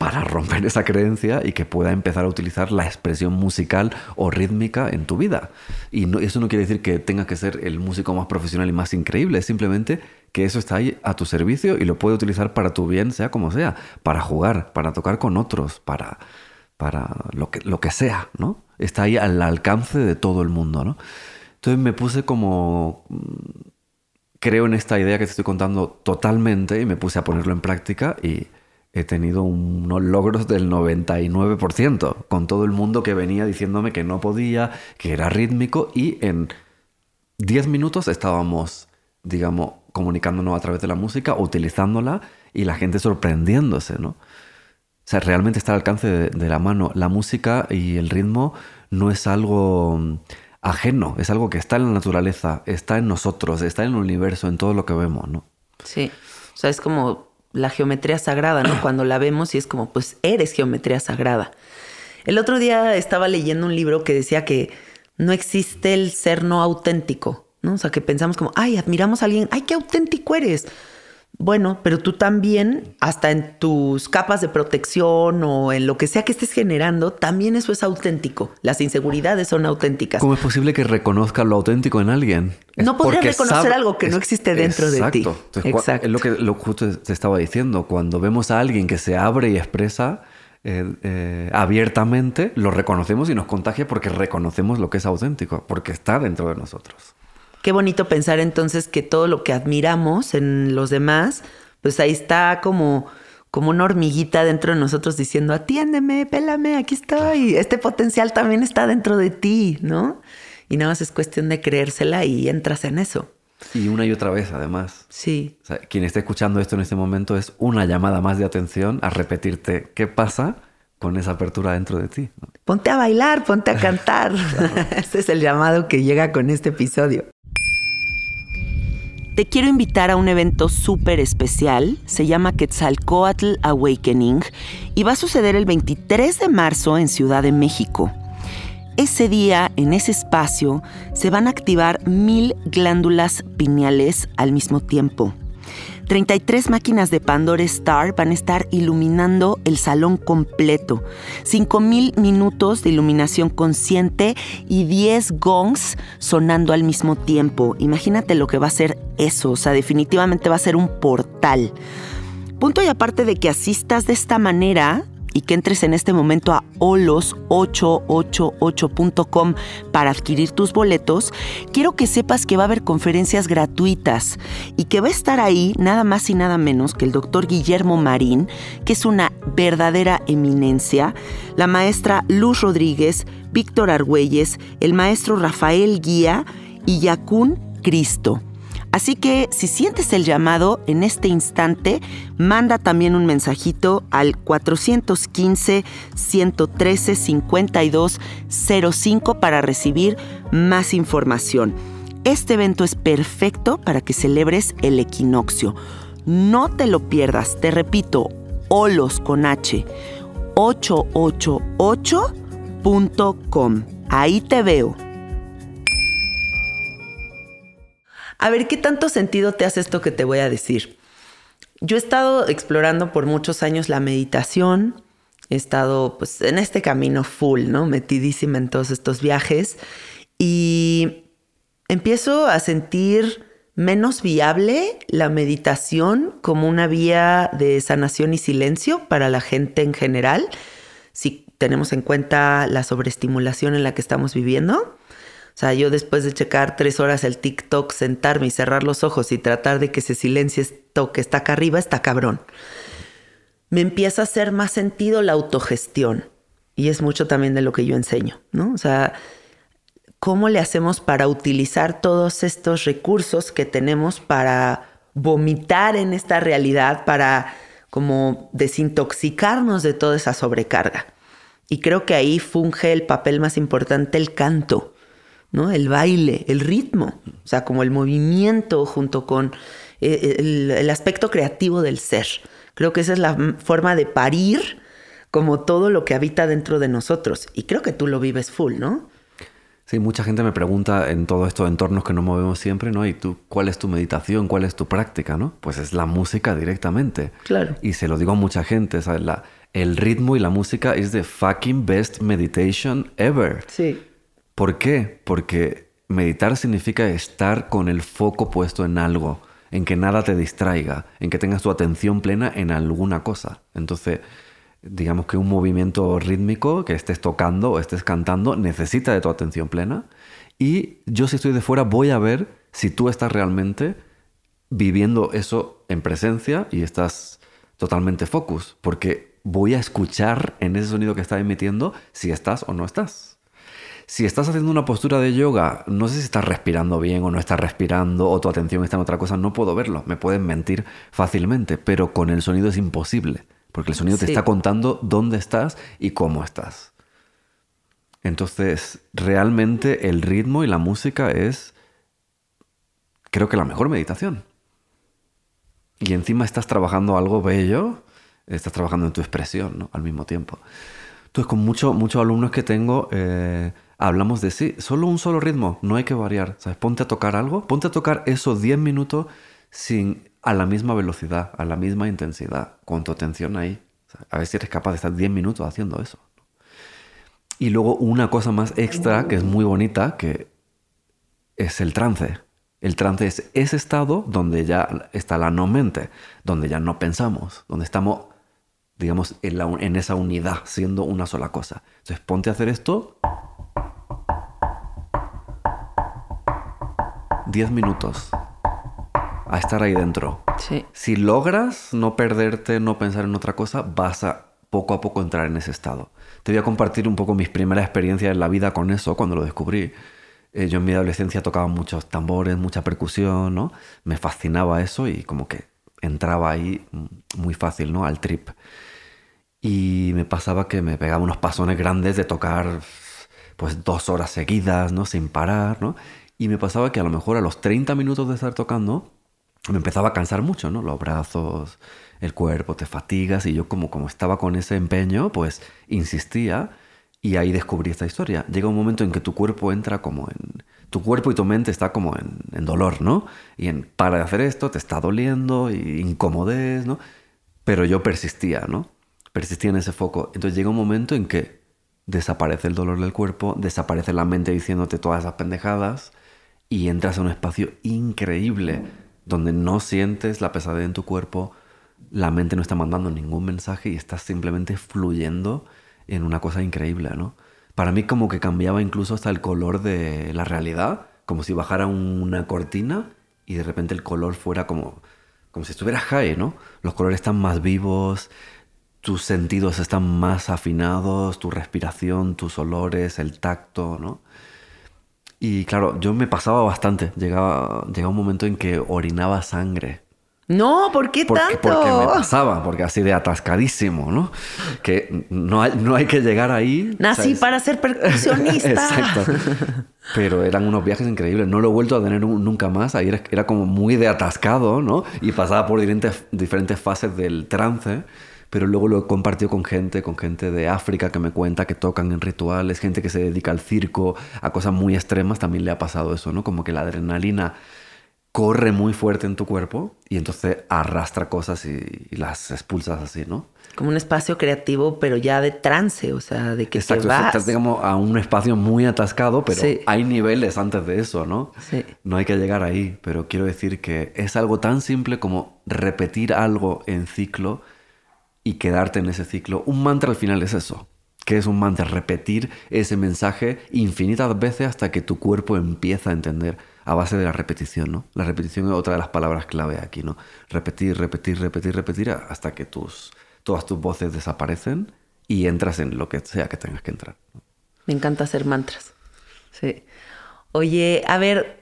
[SPEAKER 4] para romper esa creencia y que pueda empezar a utilizar la expresión musical o rítmica en tu vida. Y eso no quiere decir que tengas que ser el músico más profesional y más increíble, es simplemente que eso está ahí a tu servicio y lo puedes utilizar para tu bien, sea como sea, para jugar, para tocar con otros, para, para lo, que, lo que sea, ¿no? Está ahí al alcance de todo el mundo, ¿no? Entonces me puse como... Creo en esta idea que te estoy contando totalmente y me puse a ponerlo en práctica y he tenido unos logros del 99% con todo el mundo que venía diciéndome que no podía, que era rítmico y en 10 minutos estábamos, digamos, comunicándonos a través de la música, utilizándola y la gente sorprendiéndose, ¿no? O sea, realmente está al alcance de, la mano. La música y el ritmo no es algo mm, ajeno, es algo que está en la naturaleza, está en nosotros, está en el universo, en todo lo que vemos, ¿no?
[SPEAKER 3] Sí, o sea, es como la geometría sagrada, ¿no? [clears throat] Cuando la vemos y es como, pues eres geometría sagrada. El otro día estaba leyendo un libro que decía que no existe el ser no auténtico, ¿no? O sea, que pensamos como, ay, admiramos a alguien, ay, qué auténtico eres. Bueno, pero tú también, hasta en tus capas de protección o en lo que sea que estés generando, también eso es auténtico. Las inseguridades son auténticas.
[SPEAKER 4] ¿Cómo es posible que reconozca lo auténtico en alguien?
[SPEAKER 3] no podría reconocer algo que no existe dentro de ti.
[SPEAKER 4] Exacto. Es lo que lo justo te estaba diciendo. Cuando vemos a alguien que se abre y expresa eh, eh, abiertamente, lo reconocemos y nos contagia porque reconocemos lo que es auténtico, porque está dentro de nosotros.
[SPEAKER 3] Qué bonito pensar entonces que todo lo que admiramos en los demás, pues ahí está como, como una hormiguita dentro de nosotros diciendo, atiéndeme, pélame, aquí estoy. Este potencial también está dentro de ti, ¿no? Y nada más es cuestión de creérsela y entras en eso.
[SPEAKER 4] Y una y otra vez, además.
[SPEAKER 3] Sí.
[SPEAKER 4] quien esté escuchando esto en este momento es una llamada más de atención a repetirte qué pasa con esa apertura dentro de ti.
[SPEAKER 3] Ponte a bailar, ponte a cantar. [laughs] [laughs] Ese es el llamado que llega con este episodio. Te quiero invitar a un evento súper especial, se llama Quetzalcoatl Awakening y va a suceder el 23 de marzo en Ciudad de México. Ese día, en ese espacio, se van a activar mil glándulas pineales al mismo tiempo. 33 máquinas de Pandora Star van a estar iluminando el salón completo. 5000 minutos de iluminación consciente y 10 gongs sonando al mismo tiempo. Imagínate lo que va a ser eso. O sea, definitivamente va a ser un portal. Punto y aparte de que asistas de esta manera, y que entres en este momento a olos888.com para adquirir tus boletos, quiero que sepas que va a haber conferencias gratuitas y que va a estar ahí nada más y nada menos que el doctor Guillermo Marín, que es una verdadera eminencia, la maestra Luz Rodríguez, Víctor Argüelles, el maestro Rafael Guía y Yacún Cristo. Así que si sientes el llamado en este instante, manda también un mensajito al 415-113-5205 para recibir más información. Este evento es perfecto para que celebres el equinoccio. No te lo pierdas, te repito, olos con H, 888.com. Ahí te veo. A ver, ¿qué tanto sentido te hace esto que te voy a decir? Yo he estado explorando por muchos años la meditación, he estado pues en este camino full, ¿no? Metidísima en todos estos viajes y empiezo a sentir menos viable la meditación como una vía de sanación y silencio para la gente en general, si tenemos en cuenta la sobreestimulación en la que estamos viviendo. Sea, yo después de checar tres horas el TikTok, sentarme y cerrar los ojos y tratar de que se silencie esto que está acá arriba, está cabrón. Me empieza a hacer más sentido la autogestión. Y es mucho también de lo que yo enseño, ¿no? O sea, ¿cómo le hacemos para utilizar todos estos recursos que tenemos para vomitar en esta realidad, para como desintoxicarnos de toda esa sobrecarga? Y creo que ahí funge el papel más importante el canto. ¿No? El baile, el ritmo, o sea, como el movimiento junto con eh, el, aspecto creativo del ser. Creo que esa es la forma de parir como todo lo que habita dentro de nosotros. Y creo que tú lo vives full, ¿no?
[SPEAKER 4] Sí, mucha gente me pregunta en todos estos entornos que nos movemos siempre, ¿no? ¿Y tú cuál es tu meditación? ¿Cuál es tu práctica? ¿no? Pues es la música directamente.
[SPEAKER 3] Claro.
[SPEAKER 4] Y se lo digo a mucha gente, ¿sabes? La, el ritmo y la música es the fucking best meditation ever.
[SPEAKER 3] Sí.
[SPEAKER 4] ¿Por qué? Porque meditar significa estar con el foco puesto en algo, en que nada te distraiga, en que tengas tu atención plena en alguna cosa. Entonces, digamos que un movimiento rítmico que estés tocando o estés cantando necesita de tu atención plena. Y yo si estoy de fuera voy a ver si tú estás realmente viviendo eso en presencia y estás totalmente focus, porque voy a escuchar en ese sonido que está emitiendo si estás o no estás. Si estás haciendo una postura de yoga, no sé si estás respirando bien o no estás respirando o tu atención está en otra cosa, no puedo verlo. Me pueden mentir fácilmente, pero con el sonido es imposible, porque el sonido te está contando dónde estás y cómo estás. Entonces, realmente el ritmo y la música es, creo que la mejor meditación. Y encima estás trabajando algo bello, estás trabajando en tu expresión, ¿no? Al mismo tiempo. Entonces, con muchos muchos alumnos que tengo, eh, hablamos de sí, solo un solo ritmo, no hay que variar. ¿sabes? Ponte a tocar algo, ponte a tocar esos 10 minutos sin, a la misma velocidad, a la misma intensidad, con tu atención ahí. A ver si eres capaz de estar 10 minutos haciendo eso. Y luego una cosa más extra que es muy bonita, que es el trance. El trance es ese estado donde ya está la no mente, donde ya no pensamos, donde estamos digamos, en, esa unidad, siendo una sola cosa. Entonces, ponte a hacer esto. 10 minutos a estar ahí dentro. Si logras no perderte, no pensar en otra cosa, vas a poco a poco entrar en ese estado. Te voy a compartir un poco mis primeras experiencias en la vida con eso cuando lo descubrí. Eh, yo en mi adolescencia tocaba muchos tambores, mucha percusión, ¿no? Me fascinaba eso y como que entraba ahí muy fácil, ¿no? Al trip. Y me pasaba que me pegaba unos pasones grandes de tocar pues dos horas seguidas, ¿no? Sin parar, ¿no? Y me pasaba que a lo mejor a los 30 minutos de estar tocando me empezaba a cansar mucho, ¿no? Los brazos, el cuerpo, te fatigas y yo como, como estaba con ese empeño, pues insistía y ahí descubrí esta historia. Llega un momento en que tu cuerpo entra como en... Tu cuerpo y tu mente está como en, en dolor, ¿no? Y en, para de hacer esto, te está doliendo y ¿no? Pero yo persistía, ¿no? persistía en ese foco. Entonces llega un momento en que desaparece el dolor del cuerpo, desaparece la mente diciéndote todas esas pendejadas y entras a un espacio increíble donde no sientes la pesadez en tu cuerpo, la mente no está mandando ningún mensaje y estás simplemente fluyendo en una cosa increíble, ¿no? Para mí como que cambiaba incluso hasta el color de la realidad, como si bajara una cortina y de repente el color fuera como, como si estuviera high, ¿no? Los colores están más vivos, tus sentidos están más afinados, tu respiración, tus olores, el tacto, ¿no? Y claro, yo me pasaba bastante. Llegaba, llegaba un momento en que orinaba sangre.
[SPEAKER 3] No, ¿por qué tanto?
[SPEAKER 4] Porque me pasaba, porque así de atascadísimo, ¿no? Que no hay, no hay que llegar ahí.
[SPEAKER 3] Nací para ser percusionista. [laughs]
[SPEAKER 4] Exacto. Pero eran unos viajes increíbles. No lo he vuelto a tener nunca más. Ahí era, era como muy de atascado, ¿no? Y pasaba por diferentes, diferentes fases del trance pero luego lo he compartido con gente, con gente de África que me cuenta que tocan en rituales, gente que se dedica al circo, a cosas muy extremas, también le ha pasado eso, ¿no? Como que la adrenalina corre muy fuerte en tu cuerpo y entonces arrastra cosas y, las expulsas así, ¿no?
[SPEAKER 3] Como un espacio creativo, pero ya de trance, o sea, de que
[SPEAKER 4] Exacto,
[SPEAKER 3] te vas.
[SPEAKER 4] estás digamos a un espacio muy atascado, pero hay niveles antes de eso, ¿no?
[SPEAKER 3] Sí.
[SPEAKER 4] No hay que llegar ahí, pero quiero decir que es algo tan simple como repetir algo en ciclo y quedarte en ese ciclo. Un mantra al final es eso. ¿Qué es un mantra? Repetir ese mensaje infinitas veces hasta que tu cuerpo empieza a entender a base de la repetición, ¿no? La repetición es otra de las palabras clave aquí, ¿no? Repetir, repetir, repetir, repetir hasta que tus, todas tus voces desaparecen y entras en lo que sea que tengas que entrar.
[SPEAKER 3] Me encanta hacer mantras. Sí. Oye, a ver,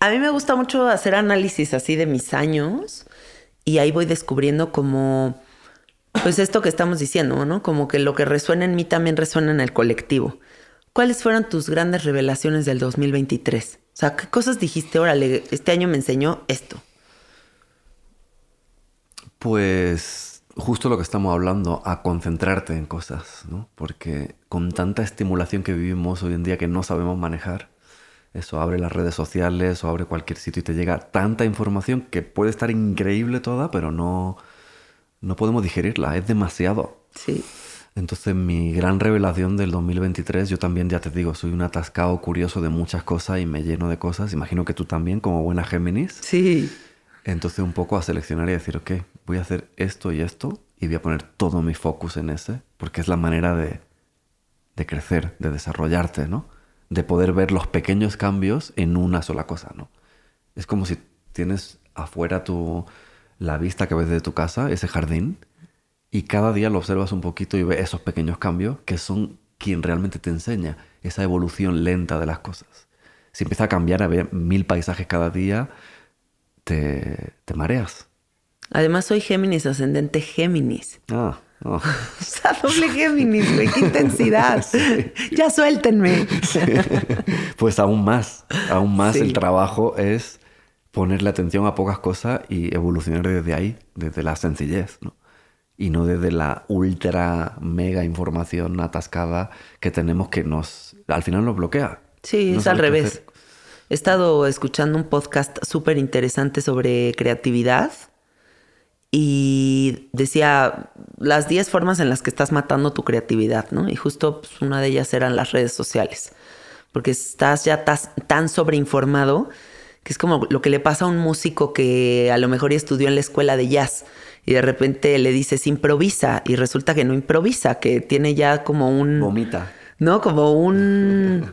[SPEAKER 3] a mí me gusta mucho hacer análisis así de mis años y ahí voy descubriendo como pues esto que estamos diciendo, ¿no? Como que lo que resuena en mí también resuena en el colectivo. ¿Cuáles fueron tus grandes revelaciones del 2023? O sea, ¿qué cosas dijiste, órale, este año me enseñó esto?
[SPEAKER 4] Pues justo lo que estamos hablando, a concentrarte en cosas, ¿no? Porque con tanta estimulación que vivimos hoy en día que no sabemos manejar, eso abre las redes sociales o abre cualquier sitio y te llega tanta información que puede estar increíble toda, pero no, no podemos digerirla, es demasiado.
[SPEAKER 3] Sí.
[SPEAKER 4] Entonces mi gran revelación del 2023, yo también ya te digo, soy un atascado curioso de muchas cosas y me lleno de cosas. Imagino que tú también, como buena Géminis.
[SPEAKER 3] Sí.
[SPEAKER 4] Entonces un poco a seleccionar y decir, ok, voy a hacer esto y esto y voy a poner todo mi focus en ese, porque es la manera de, de crecer, de desarrollarte, ¿no? De poder ver los pequeños cambios en una sola cosa, ¿no? Es como si tienes afuera tu la vista que ves de tu casa, ese jardín, y cada día lo observas un poquito y ves esos pequeños cambios que son quien realmente te enseña esa evolución lenta de las cosas. Si empieza a cambiar, a ver mil paisajes cada día, te, te mareas.
[SPEAKER 3] Además soy Géminis, ascendente Géminis.
[SPEAKER 4] Ah. Oh. [laughs]
[SPEAKER 3] O sea, doble Géminis, güey, qué intensidad. [laughs] Ya suéltenme. [laughs]
[SPEAKER 4] Pues aún más, aún más
[SPEAKER 3] Sí.
[SPEAKER 4] el trabajo es ponerle atención a pocas cosas y evolucionar desde ahí, desde la sencillez, ¿no? Y no desde la ultra mega información atascada que tenemos que nos, al final nos bloquea.
[SPEAKER 3] Sí,
[SPEAKER 4] No
[SPEAKER 3] es al revés.
[SPEAKER 4] hacer.
[SPEAKER 3] He estado escuchando un podcast súper interesante sobre creatividad y decía las 10 formas en las que estás matando tu creatividad, ¿no? Y justo pues, una de ellas eran las redes sociales, porque estás ya tas- tan sobreinformado que es como lo que le pasa a un músico que a lo mejor ya estudió en la escuela de jazz y de repente le dices improvisa y resulta que no improvisa, que tiene ya como un...
[SPEAKER 4] Vomita.
[SPEAKER 3] ¿no? Como un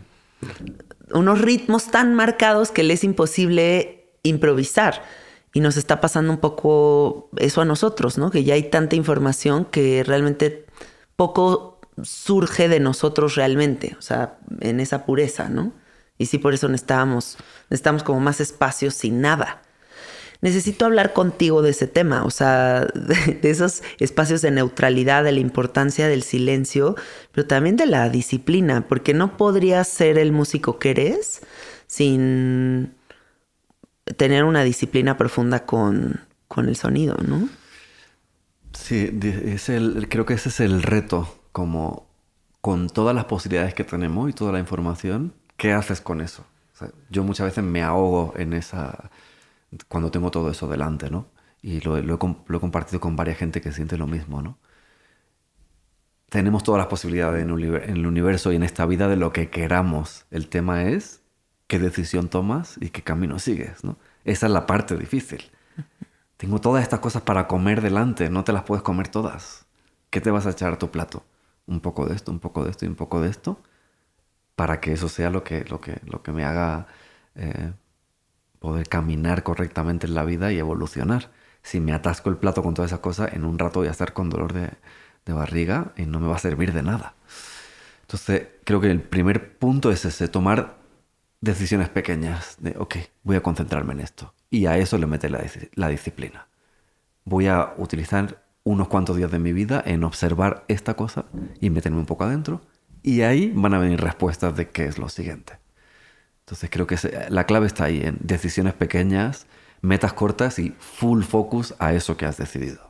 [SPEAKER 3] unos ritmos tan marcados que le es imposible improvisar. Y nos está pasando un poco eso a nosotros, ¿no? Que ya hay tanta información que realmente poco surge de nosotros realmente, o sea, en esa pureza, ¿no? Y sí, por eso necesitamos, necesitamos como más espacios sin nada. Necesito hablar contigo de ese tema, o sea, de, esos espacios de neutralidad, de la importancia del silencio, pero también de la disciplina, porque no podrías ser el músico que eres sin tener una disciplina profunda con, con el sonido, ¿no?
[SPEAKER 4] Sí, es el, creo que ese es el reto, como con todas las posibilidades que tenemos y toda la información, ¿qué haces con eso? O sea, yo muchas veces me ahogo en esa, cuando tengo todo eso delante, ¿no? Y lo, lo he, lo he compartido con varias gente que siente lo mismo, ¿no? Tenemos todas las posibilidades en, en el universo y en esta vida de lo que queramos. El tema es qué decisión tomas y qué camino sigues, ¿no? Esa es la parte difícil. Tengo todas estas cosas para comer delante, no te las puedes comer todas. ¿Qué te vas a echar a tu plato? Un poco de esto, un poco de esto y un poco de esto, para que eso sea lo que, lo que, lo que me haga eh, poder caminar correctamente en la vida y evolucionar. Si me atasco el plato con todas esas cosas, en un rato voy a estar con dolor de, barriga y no me va a servir de nada. Entonces, creo que el primer punto es ese, tomar decisiones pequeñas de, ok, voy a concentrarme en esto. Y a eso le mete la, la disciplina. Voy a utilizar unos cuantos días de mi vida en observar esta cosa y meterme un poco adentro. Y ahí van a venir respuestas de qué es lo siguiente. Entonces creo que la clave está ahí, en decisiones pequeñas, metas cortas y full focus a eso que has decidido.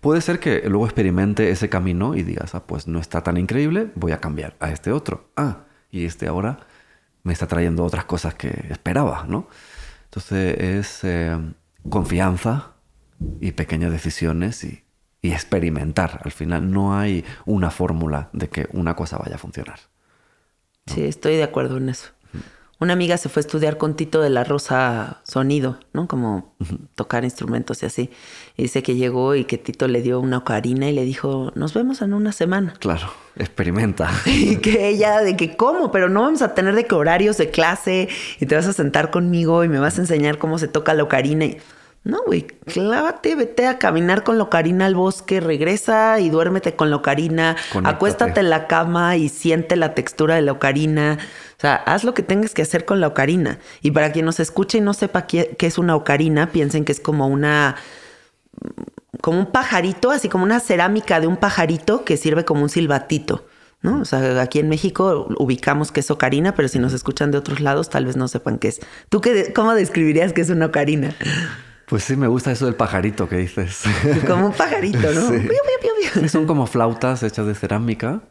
[SPEAKER 4] Puede ser que luego experimente ese camino y digas, ah, pues no está tan increíble, voy a cambiar a este otro. Ah, y este ahora me está trayendo otras cosas que esperaba, ¿no? Entonces es eh, confianza y pequeñas decisiones y, y experimentar. Al final no hay una fórmula de que una cosa vaya a funcionar.
[SPEAKER 3] Sí, estoy de acuerdo en eso. Una amiga se fue a estudiar con Tito de la Rosa sonido, ¿no? Como tocar instrumentos y así. Y dice que llegó y que Tito le dio una ocarina y le dijo, nos vemos en una semana.
[SPEAKER 4] Claro, experimenta. [laughs]
[SPEAKER 3] Y que ella, de que, ¿cómo? Pero no vamos a tener de que horarios de clase y te vas a sentar conmigo y me vas a enseñar cómo se toca la ocarina. Y, no, güey, clávate, vete a caminar con la ocarina al bosque, regresa y duérmete con la ocarina,
[SPEAKER 4] Conéctate.
[SPEAKER 3] acuéstate en la cama y siente la textura de la ocarina. O sea, haz lo que tengas que hacer con la ocarina. Y para quien nos escuche y no sepa qué, qué es una ocarina, piensen que es como una como un pajarito, así como una cerámica de un pajarito que sirve como un silbatito, ¿no? O sea, aquí en México ubicamos que es ocarina, pero si nos escuchan de otros lados, tal vez no sepan qué es. ¿Tú qué, cómo describirías que es una ocarina?
[SPEAKER 4] Pues sí, me gusta eso del pajarito que dices.
[SPEAKER 3] Como un pajarito, ¿no? [laughs]
[SPEAKER 4] Sí. Sí, son como flautas hechas de cerámica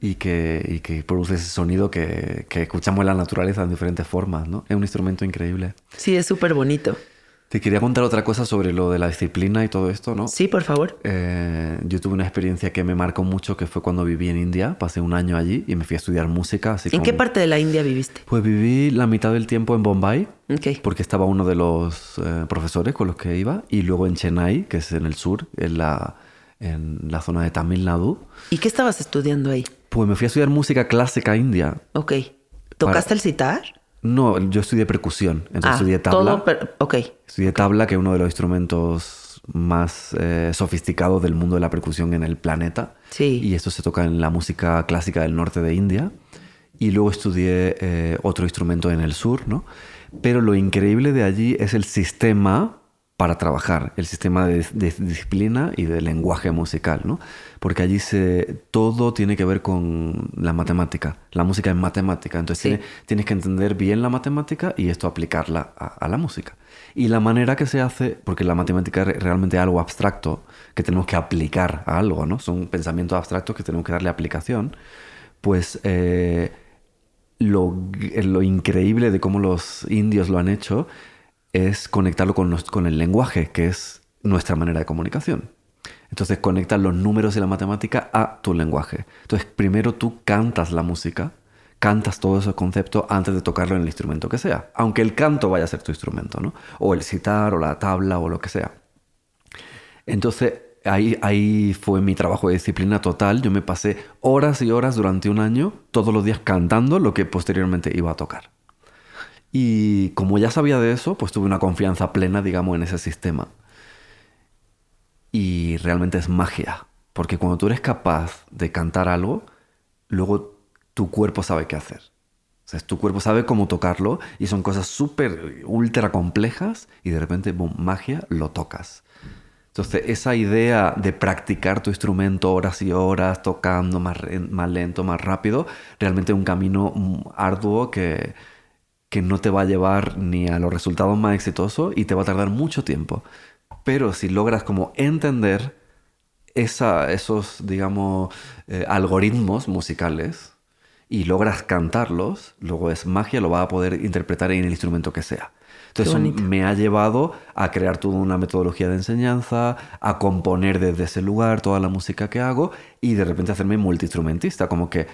[SPEAKER 4] y, que, y que produce ese sonido que, que escuchamos en la naturaleza en diferentes formas, ¿no? Es un instrumento increíble.
[SPEAKER 3] Sí, es súper bonito.
[SPEAKER 4] Te quería contar otra cosa sobre lo de la disciplina y todo esto, ¿no?
[SPEAKER 3] Sí, por favor.
[SPEAKER 4] Eh, yo tuve una experiencia que me marcó mucho, que fue cuando viví en India. Pasé un año allí y me fui a estudiar música. Así
[SPEAKER 3] ¿En
[SPEAKER 4] como-
[SPEAKER 3] qué parte de la India viviste?
[SPEAKER 4] Pues viví la mitad del tiempo en Bombay,
[SPEAKER 3] Ok.
[SPEAKER 4] porque estaba uno de los eh, profesores con los que iba, y luego en Chennai, que es en el sur, en la, en la zona de Tamil Nadu.
[SPEAKER 3] ¿Y qué estabas estudiando ahí?
[SPEAKER 4] Pues me fui a estudiar música clásica india.
[SPEAKER 3] Ok. ¿Tocaste
[SPEAKER 4] Para-
[SPEAKER 3] el sitar?
[SPEAKER 4] No, yo estudié percusión, entonces
[SPEAKER 3] ah,
[SPEAKER 4] estudié tabla.
[SPEAKER 3] todo. ok.
[SPEAKER 4] Estudié tabla, que es uno de los instrumentos más eh, sofisticados del mundo de la percusión en el planeta.
[SPEAKER 3] Sí.
[SPEAKER 4] Y esto se toca en la música clásica del norte de India. Y luego estudié eh, otro instrumento en el sur, ¿no? Pero lo increíble de allí es el sistema para trabajar, el sistema de, disciplina y de lenguaje musical, ¿no? Porque allí se, todo tiene que ver con la matemática. La música es matemática, entonces tienes, que entender bien la matemática y esto aplicarla a, la música. Y la manera que se hace, porque la matemática es realmente algo abstracto que tenemos que aplicar a algo, ¿no? Son pensamientos abstractos que tenemos que darle aplicación, pues eh, lo, lo increíble de cómo los indios lo han hecho es conectarlo con, con el lenguaje, que es nuestra manera de comunicación. Entonces conectar los números y la matemática a tu lenguaje. Entonces primero tú cantas la música, cantas todos esos conceptos antes de tocarlo en el instrumento que sea. Aunque el canto vaya a ser tu instrumento, ¿no? O el citar, o la tabla, o lo que sea. Entonces ahí, ahí fue mi trabajo de disciplina total. Yo me pasé horas y horas durante un año, todos los días cantando lo que posteriormente iba a tocar. Y como ya sabía de eso, pues tuve una confianza plena, digamos, en ese sistema. Y realmente es magia, porque cuando tú eres capaz de cantar algo, luego tu cuerpo sabe qué hacer. O sea, tu cuerpo sabe cómo tocarlo y son cosas súper, ultra complejas y de repente, boom, magia, lo tocas. Entonces, esa idea de practicar tu instrumento horas y horas, tocando más, más lento, más rápido, realmente es un camino arduo que, que no te va a llevar ni a los resultados más exitosos y te va a tardar mucho tiempo. Pero si logras como entender esa, esos, digamos, eh, algoritmos musicales y logras cantarlos, luego es magia, lo vas a poder interpretar en el instrumento que sea. Entonces me ha llevado a crear toda una metodología de enseñanza, a componer desde ese lugar toda la música que hago y de repente hacerme multiinstrumentista, como que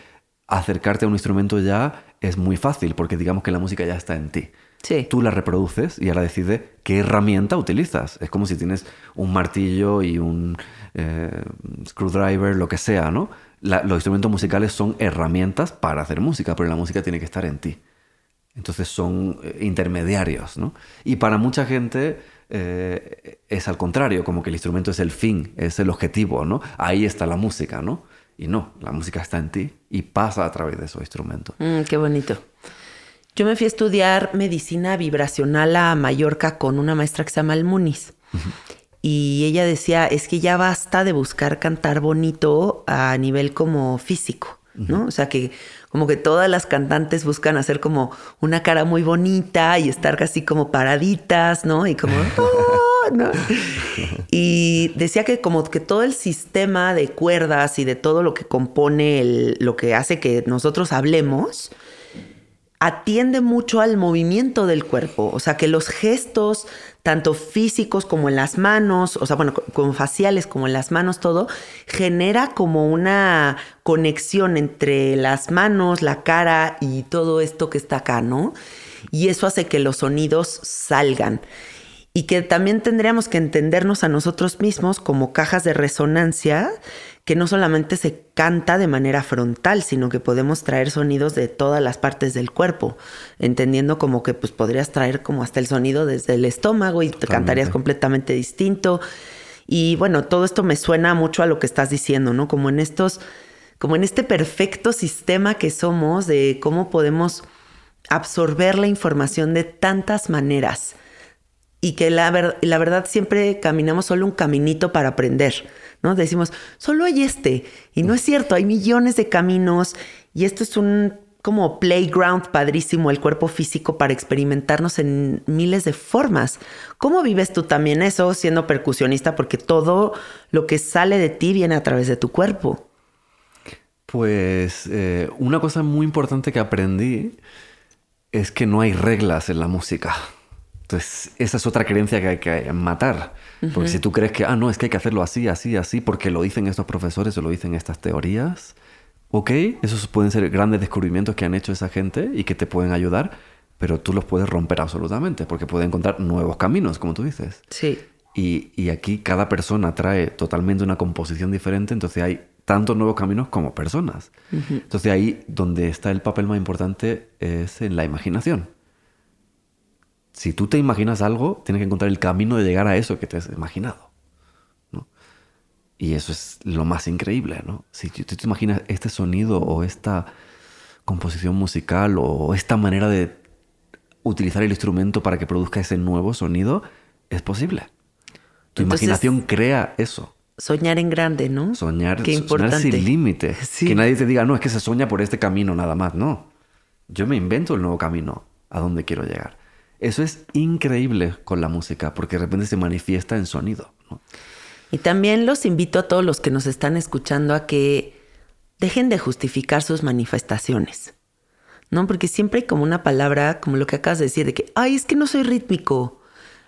[SPEAKER 4] acercarte a un instrumento ya es muy fácil porque digamos que la música ya está en ti.
[SPEAKER 3] Sí.
[SPEAKER 4] Tú la reproduces y ahora decides qué herramienta utilizas. Es como si tienes un martillo y un eh, screwdriver, lo que sea, ¿no? los instrumentos musicales son herramientas para hacer música, pero la música tiene que estar en ti. Entonces son eh, intermediarios, ¿no? Y para mucha gente eh, es al contrario, como que el instrumento es el fin, es el objetivo, ¿no? Ahí está la música, ¿no? Y no, la música está en ti y pasa a través de esos instrumentos.
[SPEAKER 3] Mm, qué bonito. Yo me fui a estudiar medicina vibracional a Mallorca con una maestra que se llama Almuniz. Y ella decía, es que ya basta de buscar cantar bonito a nivel como físico, ¿no? O sea que como que todas las cantantes buscan hacer como una cara muy bonita y estar casi como paraditas, ¿no? Y como... [laughs] Y decía que como que todo el sistema de cuerdas y de todo lo que compone lo que hace que nosotros hablemos, atiende mucho al movimiento del cuerpo. O sea, que los gestos, tanto físicos como en las manos, o sea, bueno, como faciales como en las manos, todo, genera como una conexión entre las manos, la cara y todo esto que está acá, ¿no? Y eso hace que los sonidos salgan y que también tendríamos que entendernos a nosotros mismos como cajas de resonancia que no solamente se canta de manera frontal, sino que podemos traer sonidos de todas las partes del cuerpo, entendiendo como que pues podrías traer como hasta el sonido desde el estómago y te cantarías completamente distinto. Y bueno, todo esto me suena mucho a lo que estás diciendo, ¿no? Como en estos como en este perfecto sistema que somos de cómo podemos absorber la información de tantas maneras y que la, la verdad siempre caminamos solo un caminito para aprender, ¿no? Decimos, solo hay este, y no es cierto, hay millones de caminos y esto es un como playground padrísimo el cuerpo físico para experimentarnos en miles de formas. ¿Cómo vives tú también eso siendo percusionista? Porque todo lo que sale de ti viene a través de tu cuerpo.
[SPEAKER 4] Pues eh, una cosa muy importante que aprendí es que no hay reglas en la música. Entonces, esa es otra creencia que hay que matar. Porque si tú crees que, ah, no, es que hay que hacerlo así, así, así, porque lo dicen estos profesores o lo dicen estas teorías, ok, esos pueden ser grandes descubrimientos que han hecho esa gente y que te pueden ayudar, pero tú los puedes romper absolutamente, porque puedes encontrar nuevos caminos, como tú dices.
[SPEAKER 3] Sí.
[SPEAKER 4] Y, y aquí cada persona trae totalmente una composición diferente, entonces hay tantos nuevos caminos como personas. Entonces ahí donde está el papel más importante es en la imaginación si tú te imaginas algo, tienes que encontrar el camino de llegar a eso que te has imaginado. ¿no? Y eso es lo más increíble, ¿no? Si tú te imaginas este sonido o esta composición musical o esta manera de utilizar el instrumento para que produzca ese nuevo sonido, es posible. Tu
[SPEAKER 3] Entonces-
[SPEAKER 4] imaginación crea eso.
[SPEAKER 3] Soñar en grande, ¿no?
[SPEAKER 4] Soñar,
[SPEAKER 3] Qué
[SPEAKER 4] soñar
[SPEAKER 3] importante.
[SPEAKER 4] sin límite. [laughs]
[SPEAKER 3] Sí.
[SPEAKER 4] Que nadie te diga, no, es que se sueña por este camino nada más. No. Yo me invento el nuevo camino a donde quiero llegar. Eso es increíble con la música, porque de repente se manifiesta en sonido. ¿no?
[SPEAKER 3] Y también los invito a todos los que nos están escuchando a que dejen de justificar sus manifestaciones. ¿No? Porque siempre hay como una palabra, como lo que acabas de decir, de que, ay, es que no soy rítmico.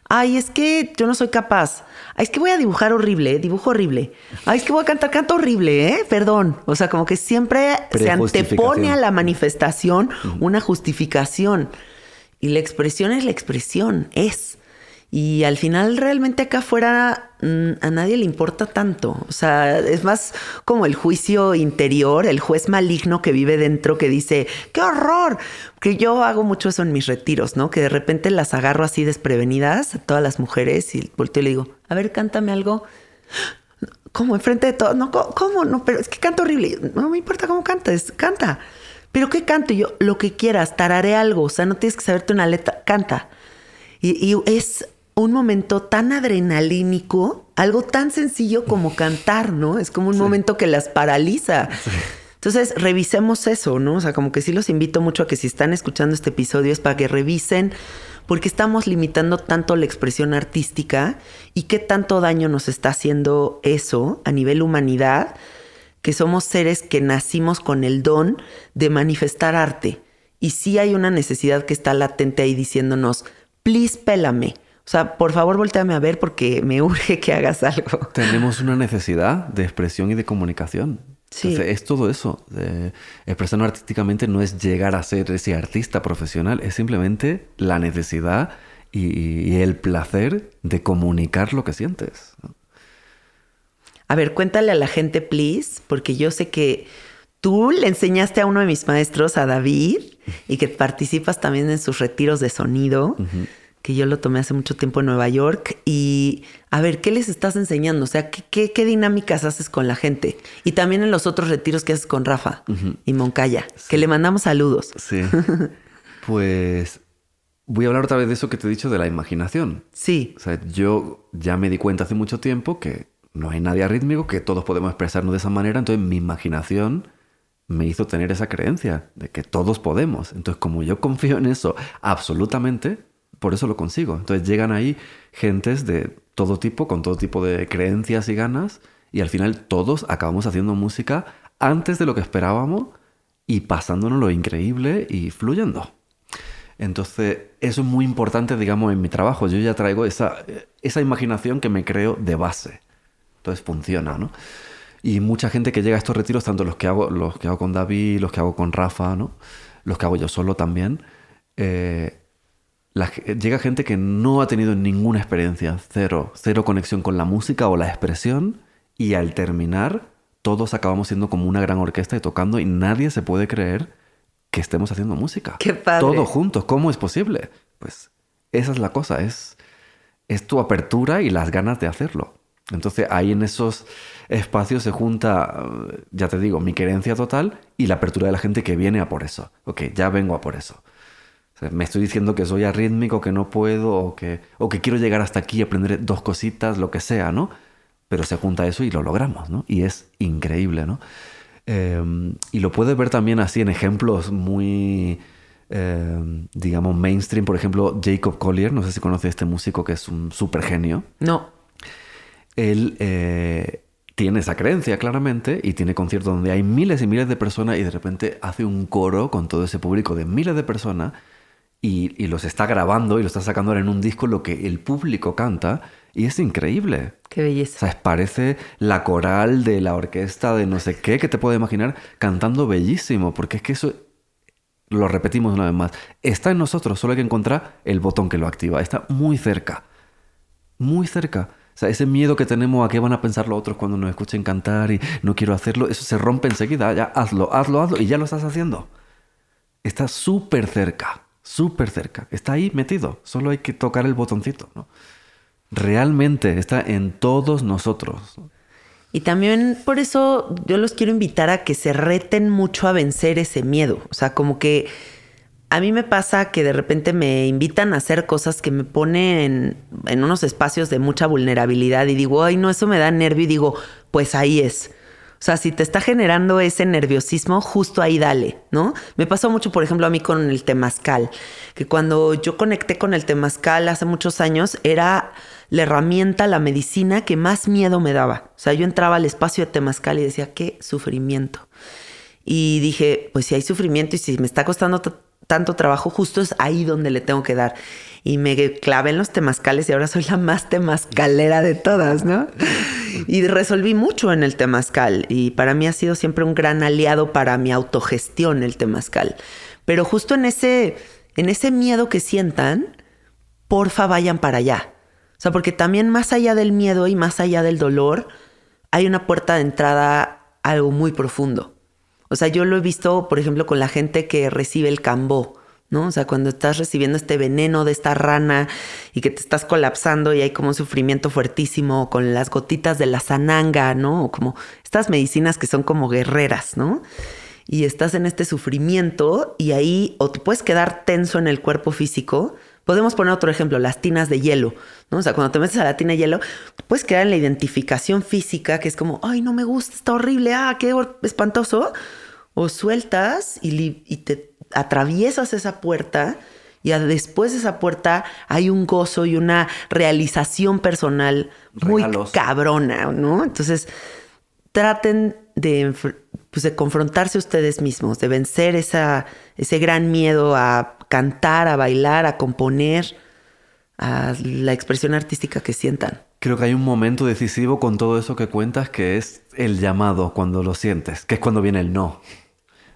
[SPEAKER 3] Ay, es que yo no soy capaz. Ay, es que voy a dibujar horrible, ¿eh? dibujo horrible. Ay, es que voy a cantar, canto horrible, ¿eh? Perdón. O sea, como que siempre se antepone a la manifestación una justificación. Y la expresión es la expresión, es. Y al final realmente acá afuera mm, a nadie le importa tanto. O sea, es más como el juicio interior, el juez maligno que vive dentro que dice, ¡qué horror! Que yo hago mucho eso en mis retiros, ¿no? Que de repente las agarro así desprevenidas a todas las mujeres y volteo y le digo, a ver, cántame algo. ¿Cómo? Enfrente de todos. No, ¿cómo? No, pero es que canto horrible. No me importa cómo cantas, canta. ¿Pero qué canto? Y yo, lo que quieras, tararé algo. O sea, no tienes que saberte una letra, canta. Y, y es un momento tan adrenalínico, algo tan sencillo como cantar, ¿no? Es como un momento que las paraliza. Entonces, revisemos eso, ¿no? O sea, como que sí los invito mucho a que si están escuchando este episodio es para que revisen porque estamos limitando tanto la expresión artística y qué tanto daño nos está haciendo eso a nivel humanidad, que somos seres que nacimos con el don de manifestar arte. Y sí hay una necesidad que está latente ahí diciéndonos, please pélame. O sea, por favor, volteame a ver porque me [laughs] urge que hagas algo.
[SPEAKER 4] Tenemos una necesidad de expresión y de comunicación.
[SPEAKER 3] Sí.
[SPEAKER 4] Entonces, es todo eso. Eh, expresarnos artísticamente no es llegar a ser ese artista profesional, es simplemente la necesidad y, y el placer de comunicar lo que sientes. ¿no?
[SPEAKER 3] A ver, cuéntale a la gente, please, porque yo sé que tú le enseñaste a uno de mis maestros, a David, y que participas también en sus retiros de sonido, que yo lo tomé hace mucho tiempo en Nueva York. Y a ver, ¿qué les estás enseñando? O sea, ¿qué, qué, qué dinámicas haces con la gente? Y también en los otros retiros que haces con Rafa y Moncaya, que le mandamos saludos.
[SPEAKER 4] Sí. [laughs] pues voy a hablar otra vez de eso que te he dicho de la imaginación.
[SPEAKER 3] Sí,
[SPEAKER 4] O sea, yo ya me di cuenta hace mucho tiempo que no hay nadie arrítmico, que todos podemos expresarnos de esa manera, entonces mi imaginación me hizo tener esa creencia de que todos podemos. Entonces, como yo confío en eso absolutamente, por eso lo consigo. Entonces llegan ahí gentes de todo tipo, con todo tipo de creencias y ganas, y al final todos acabamos haciendo música antes de lo que esperábamos y pasándonos lo increíble y fluyendo. Entonces, eso es muy importante, digamos, en mi trabajo. Yo ya traigo esa, esa imaginación que me creo de base. Entonces funciona, ¿no? Y mucha gente que llega a estos retiros, tanto los que hago, los que hago con David, los que hago con Rafa, ¿no? Los que hago yo solo también. eh, la llega gente que no ha tenido ninguna experiencia, cero, cero conexión con la música o la expresión, y al terminar, todos acabamos siendo como una gran orquesta y tocando, y nadie se puede creer que estemos haciendo música.
[SPEAKER 3] Qué padre.
[SPEAKER 4] Todos juntos, ¿cómo es posible? Pues esa es la cosa, es, es tu apertura y las ganas de hacerlo. Entonces ahí en esos espacios se junta, ya te digo, mi querencia total y la apertura de la gente que viene a por eso. Ok, ya vengo a por eso. Me estoy diciendo que soy arrítmico, que no puedo, o que, o que quiero llegar hasta aquí y aprender dos cositas, lo que sea, ¿no? Pero se junta eso y lo logramos, ¿no? Y es increíble, ¿no? Eh, y lo puedes ver también así en ejemplos muy, eh, digamos, mainstream. Por ejemplo, Jacob Collier, no sé si conoce a este músico que es un súper genio.
[SPEAKER 3] no.
[SPEAKER 4] Él eh, tiene esa creencia claramente y tiene conciertos donde hay miles y miles de personas y de repente hace un coro con todo ese público de miles de personas y, y los está grabando y lo está sacando ahora en un disco lo que el público canta y es increíble.
[SPEAKER 3] Qué
[SPEAKER 4] O
[SPEAKER 3] belleza.
[SPEAKER 4] sea, parece la coral de la orquesta de no sé qué que te puedo imaginar cantando bellísimo, porque es que eso, lo repetimos una vez más, está en nosotros, solo hay que encontrar el botón que lo activa, está muy cerca, muy cerca. O sea, ese miedo que tenemos a qué van a pensar los otros cuando nos escuchen cantar y no quiero hacerlo, eso se rompe enseguida, ya hazlo, hazlo, hazlo y ya lo estás haciendo. Está súper cerca, súper cerca, está ahí metido, solo hay que tocar el botoncito, ¿no? Realmente está en todos nosotros.
[SPEAKER 3] Y también por eso yo los quiero invitar a que se reten mucho a vencer ese miedo. O sea, como que a mí me pasa que de repente me invitan a hacer cosas que me ponen en, unos espacios de mucha vulnerabilidad y digo, ay, no, eso me da nervio y digo, pues ahí es. O sea, si te está generando ese nerviosismo, justo ahí dale, ¿no? Me pasó mucho, por ejemplo, a mí con el temazcal, que cuando yo conecté con el temazcal hace muchos años, era la herramienta, la medicina que más miedo me daba. O sea, yo entraba al espacio de temazcal y decía, qué sufrimiento. Y dije, pues si hay sufrimiento y si me está costando tanto trabajo, justo es ahí donde le tengo que dar. Y me clavé en los temazcales y ahora soy la más temazcalera de todas, ¿no? Y resolví mucho en el temazcal y para mí ha sido siempre un gran aliado para mi autogestión el temazcal. Pero justo en ese, en ese miedo que sientan, porfa vayan para allá. O sea, porque también más allá del miedo y más allá del dolor, hay una puerta de entrada algo muy profundo. O sea, yo lo he visto, por ejemplo, con la gente que recibe el cambó, ¿no? O sea, cuando estás recibiendo este veneno de esta rana y que te estás colapsando y hay como un sufrimiento fuertísimo con las gotitas de la zananga, ¿no? O como estas medicinas que son como guerreras, ¿no? Y estás en este sufrimiento y ahí o te puedes quedar tenso en el cuerpo físico. Podemos poner otro ejemplo, las tinas de hielo, ¿no? O sea, cuando te metes a la tina de hielo, puedes en la identificación física, que es como, ay, no me gusta, está horrible, ah, qué espantoso o sueltas y, te atraviesas esa puerta y después de esa puerta hay un gozo y una realización personal muy cabrona, ¿no? Entonces, traten de, pues, de confrontarse ustedes mismos, de vencer esa, ese gran miedo a cantar, a bailar, a componer, a la expresión artística que sientan.
[SPEAKER 4] Creo que hay un momento decisivo con todo eso que cuentas que es el llamado cuando lo sientes, que es cuando viene el no.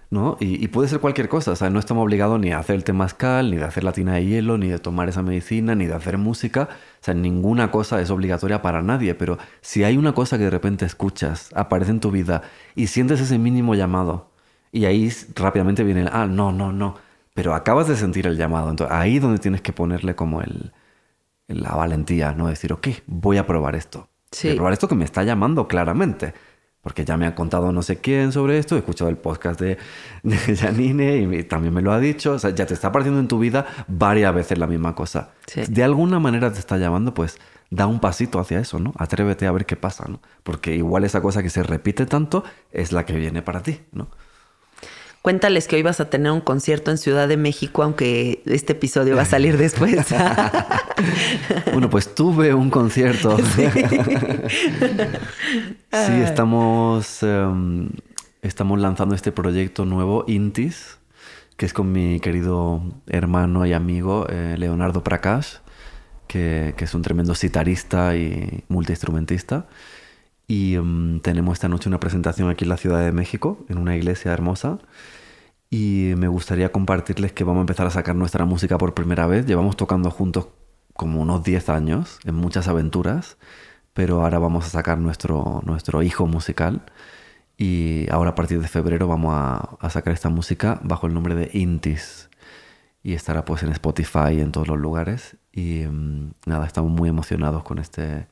[SPEAKER 4] ¿no? Y, puede ser cualquier cosa, o sea, no estamos obligados ni a hacer el temazcal, ni de hacer la tina de hielo, ni de tomar esa medicina, ni de hacer música, o sea, ninguna cosa es obligatoria para nadie, pero si hay una cosa que de repente escuchas, aparece en tu vida y sientes ese mínimo llamado, y ahí rápidamente viene el, ah, no, no, no, pero acabas de sentir el llamado, entonces ahí donde tienes que ponerle como el, la valentía, ¿no? Decir, ok, voy a probar esto. Voy a probar esto que me está llamando claramente porque ya me ha contado no sé quién sobre esto, he escuchado el podcast de, [laughs] Janine y también me lo ha dicho, o sea, ya te está apareciendo en tu vida varias veces la misma cosa. De alguna manera te está llamando, pues da un pasito hacia eso, ¿no? Atrévete a ver qué pasa, ¿no? Porque igual esa cosa que se repite tanto es la que viene para ti, ¿no?
[SPEAKER 3] Cuéntales que hoy vas a tener un concierto en Ciudad de México, aunque este episodio va a salir después. [laughs]
[SPEAKER 4] bueno, pues tuve un concierto. [laughs] Sí, estamos, em, estamos lanzando este proyecto nuevo, Intis, que es con mi querido hermano y amigo eh, Leonardo Prakash, que, es un tremendo sitarista y multiinstrumentista. Y em, tenemos esta noche una presentación aquí en la Ciudad de México, en una iglesia hermosa. Y me gustaría compartirles que vamos a empezar a sacar nuestra música por primera vez. Llevamos tocando juntos como unos 10 años, en muchas aventuras, pero ahora vamos a sacar nuestro, nuestro hijo musical. Y ahora a partir de febrero vamos a, sacar esta música bajo el nombre de Intis. Y estará pues en Spotify y en todos los lugares. Y mm, nada, estamos muy emocionados con este,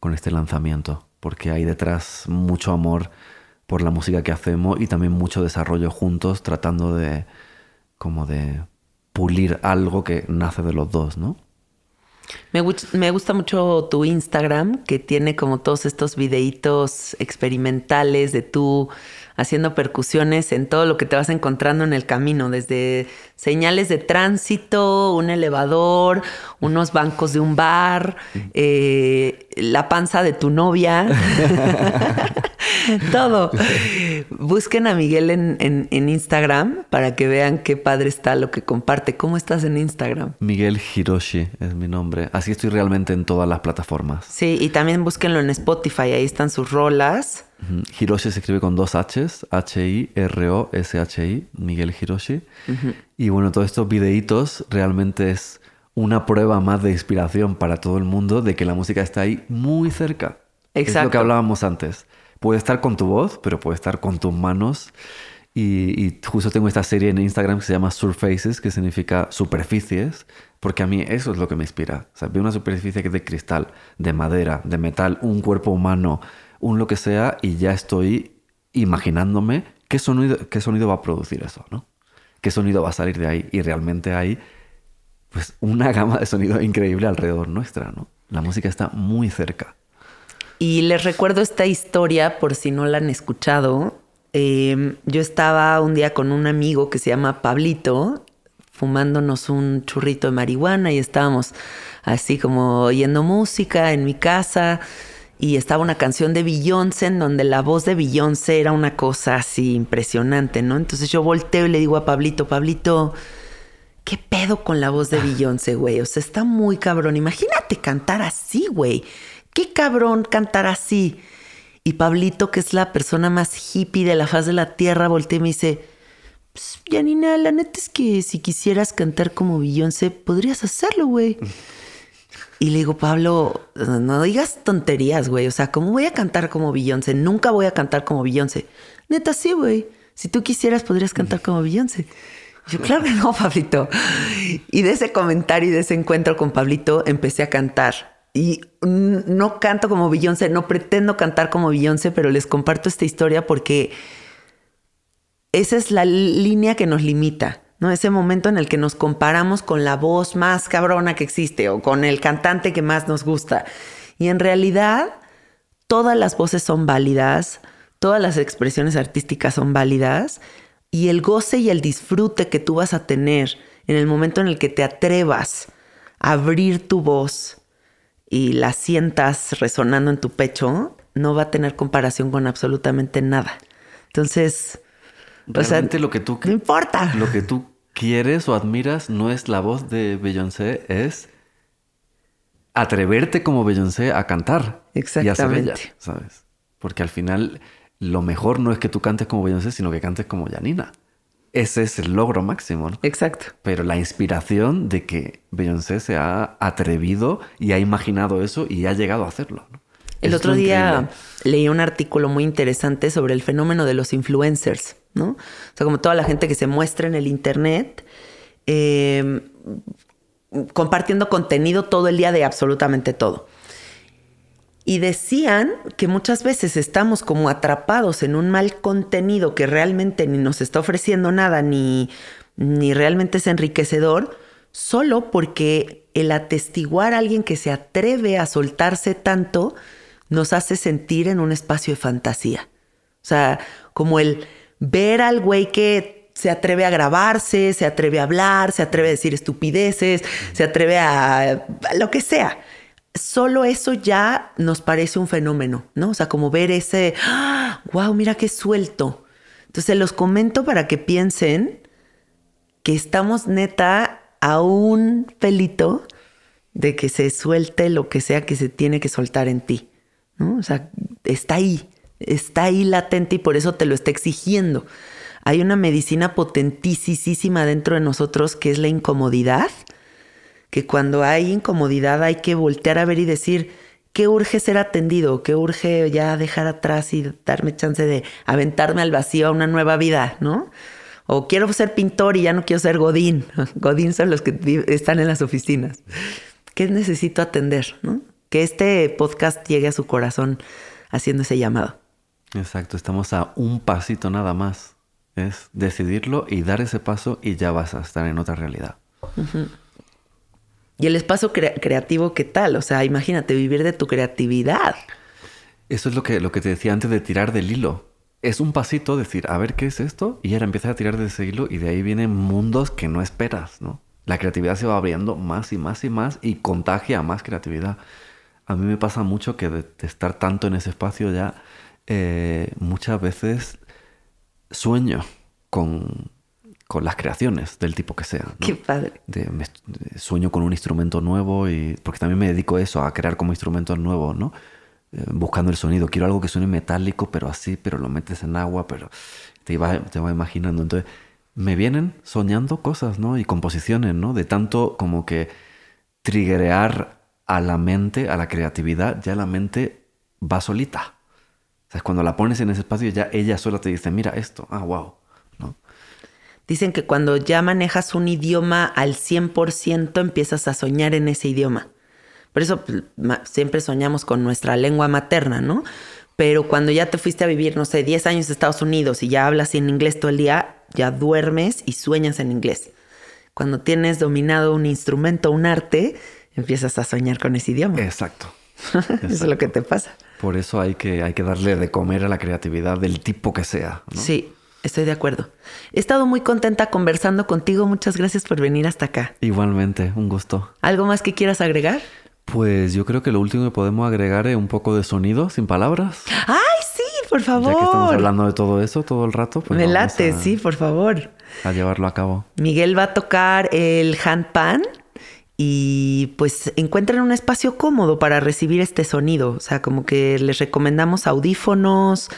[SPEAKER 4] con este lanzamiento, porque hay detrás mucho amor por la música que hacemos y también mucho desarrollo juntos tratando de como de pulir algo que nace de los dos, ¿no?
[SPEAKER 3] Me, me, gusta mucho tu Instagram, que tiene como todos estos videitos experimentales de tú haciendo percusiones en todo lo que te vas encontrando en el camino, desde señales de tránsito, un elevador, unos bancos de un bar, eh, la panza de tu novia, [laughs] [laughs] todo. Busquen a Miguel en, en, Instagram para que vean qué padre está lo que comparte. ¿Cómo estás en Instagram?
[SPEAKER 4] Miguel Hiroshi es mi nombre. Así estoy realmente en todas las plataformas.
[SPEAKER 3] Sí, y también búsquenlo en Spotify, ahí están sus rolas.
[SPEAKER 4] Hiroshi se escribe con dos H's, H-I-R-O-S-H-I, Miguel Hiroshi. Y bueno, todos estos videitos realmente es una prueba más de inspiración para todo el mundo de que la música está ahí muy cerca. Exacto. Es lo que hablábamos antes. Puede estar con tu voz, pero puede estar con tus manos. Y, justo tengo esta serie en Instagram que se llama Surfaces, que significa superficies, porque a mí eso es lo que me inspira. O sea, veo una superficie que es de cristal, de madera, de metal, un cuerpo humano, un lo que sea y ya estoy imaginándome qué sonido, qué sonido va a producir eso, ¿no? qué sonido va a salir de ahí. Y realmente hay pues una gama de sonido increíble alrededor nuestra, ¿no? La música está muy cerca.
[SPEAKER 3] Y les recuerdo esta historia por si no la han escuchado. Eh, yo estaba un día con un amigo que se llama Pablito, fumándonos un churrito de marihuana y estábamos así como oyendo música en mi casa y estaba una canción de Beyoncé en donde la voz de Beyoncé era una cosa así impresionante, ¿no? Entonces yo volteo y le digo a Pablito, Pablito, ¿qué pedo con la voz de Beyoncé, güey? O sea, está muy cabrón. Imagínate cantar así, güey. Qué cabrón cantar así. Y Pablito, que es la persona más hippie de la faz de la tierra, voltea y me dice, pues, Janina, la neta es que si quisieras cantar como Beyoncé, podrías hacerlo, güey. Y le digo, Pablo, no digas tonterías, güey. O sea, ¿cómo voy a cantar como Beyoncé? Nunca voy a cantar como Beyoncé. Neta, sí, güey. Si tú quisieras, podrías cantar como Beyoncé. yo, claro que no, Pablito. Y de ese comentario y de ese encuentro con Pablito, empecé a cantar. Y no canto como Beyoncé, no pretendo cantar como Beyoncé, pero les comparto esta historia porque esa es la línea que nos limita. ¿no? Ese momento en el que nos comparamos con la voz más cabrona que existe o con el cantante que más nos gusta. Y en realidad, todas las voces son válidas, todas las expresiones artísticas son válidas y el goce y el disfrute que tú vas a tener en el momento en el que te atrevas a abrir tu voz y la sientas resonando en tu pecho, no va a tener comparación con absolutamente nada. Entonces,
[SPEAKER 4] Realmente lo que tú...
[SPEAKER 3] No importa.
[SPEAKER 4] Lo que tú quieres o admiras no es la voz de Beyoncé, es atreverte como Beyoncé a cantar.
[SPEAKER 3] Exactamente.
[SPEAKER 4] Y a ser ¿sabes? Porque al final lo mejor no es que tú cantes como Beyoncé, sino que cantes como Janina. Ese es el logro máximo, ¿no?
[SPEAKER 3] Exacto.
[SPEAKER 4] Pero la inspiración de que Beyoncé se ha atrevido y ha imaginado eso y ha llegado a hacerlo. ¿no?
[SPEAKER 3] El otro día leí un artículo muy interesante sobre el fenómeno de los influencers, ¿no? O sea, como toda la gente que se muestra en el Internet, eh, compartiendo contenido todo el día de absolutamente todo. Y decían que muchas veces estamos como atrapados en un mal contenido que realmente ni nos está ofreciendo nada, ni, ni realmente es enriquecedor, solo porque el atestiguar a alguien que se atreve a soltarse tanto, nos hace sentir en un espacio de fantasía. O sea, como el ver al güey que se atreve a grabarse, se atreve a hablar, se atreve a decir estupideces, se atreve a, lo que sea. Solo eso ya nos parece un fenómeno, ¿no? O sea, como ver ese, wow, ¡ah! mira qué suelto. Entonces los comento para que piensen que estamos neta a un pelito de que se suelte lo que sea que se tiene que soltar en ti. O sea, está ahí, está ahí latente y por eso te lo está exigiendo. Hay una medicina potentísima dentro de nosotros que es la incomodidad, que cuando hay incomodidad hay que voltear a ver y decir, ¿qué urge ser atendido? ¿Qué urge ya dejar atrás y darme chance de aventarme al vacío a una nueva vida, ¿no? O quiero ser pintor y ya no quiero ser Godín. [laughs] Godín son los que están en las oficinas. ¿Qué necesito atender? ¿no? que este podcast llegue a su corazón haciendo ese llamado.
[SPEAKER 4] Exacto, estamos a un pasito nada más. Es decidirlo y dar ese paso y ya vas a estar en otra realidad.
[SPEAKER 3] Y el espacio creativo, ¿qué tal? O sea, imagínate vivir de tu creatividad.
[SPEAKER 4] Eso es lo que, lo que te decía antes de tirar del hilo. Es un pasito decir, a ver qué es esto, y ahora empiezas a tirar de ese hilo y de ahí vienen mundos que no esperas, ¿no? La creatividad se va abriendo más y más y más y contagia más creatividad a mí me pasa mucho que de, estar tanto en ese espacio ya, eh, muchas veces sueño con, las creaciones del tipo que sea.
[SPEAKER 3] Qué padre.
[SPEAKER 4] sueño con un instrumento nuevo y porque también me dedico a eso, a crear como instrumentos nuevos, ¿no? Eh, buscando el sonido. Quiero algo que suene metálico, pero así, pero lo metes en agua, pero te va, te va imaginando. Entonces, me vienen soñando cosas, ¿no? Y composiciones, ¿no? De tanto como que triggerear a la mente, a la creatividad, ya la mente va solita. O sea, cuando la pones en ese espacio, ya ella sola te dice, mira esto, ah, wow.
[SPEAKER 3] Dicen que cuando ya manejas un idioma al 100%, empiezas a soñar en ese idioma. Por eso pues, siempre soñamos con nuestra lengua materna, ¿no? Pero cuando ya te fuiste a vivir, no sé, 10 años a Estados Unidos y ya hablas en inglés todo el día, ya duermes y sueñas en inglés. Cuando tienes dominado un instrumento, un arte, empiezas a soñar con ese idioma.
[SPEAKER 4] Exacto. [laughs]
[SPEAKER 3] Eso es lo que te pasa.
[SPEAKER 4] Por eso hay que, hay que darle de comer a la creatividad del tipo que sea. ¿no?
[SPEAKER 3] Sí, estoy de acuerdo. He estado muy contenta conversando contigo. Muchas gracias por venir hasta acá.
[SPEAKER 4] Igualmente, un gusto.
[SPEAKER 3] ¿Algo más que quieras agregar?
[SPEAKER 4] Pues yo creo que lo último que podemos agregar es un poco de sonido, sin palabras.
[SPEAKER 3] ¡Ay, sí! Por favor.
[SPEAKER 4] Ya que estamos hablando de todo eso todo el rato. Pues
[SPEAKER 3] Me late,
[SPEAKER 4] a-
[SPEAKER 3] sí, por favor.
[SPEAKER 4] A llevarlo a cabo.
[SPEAKER 3] Miguel va a tocar el handpan y pues encuentran un espacio cómodo para recibir este sonido. O sea, como que les recomendamos audífonos,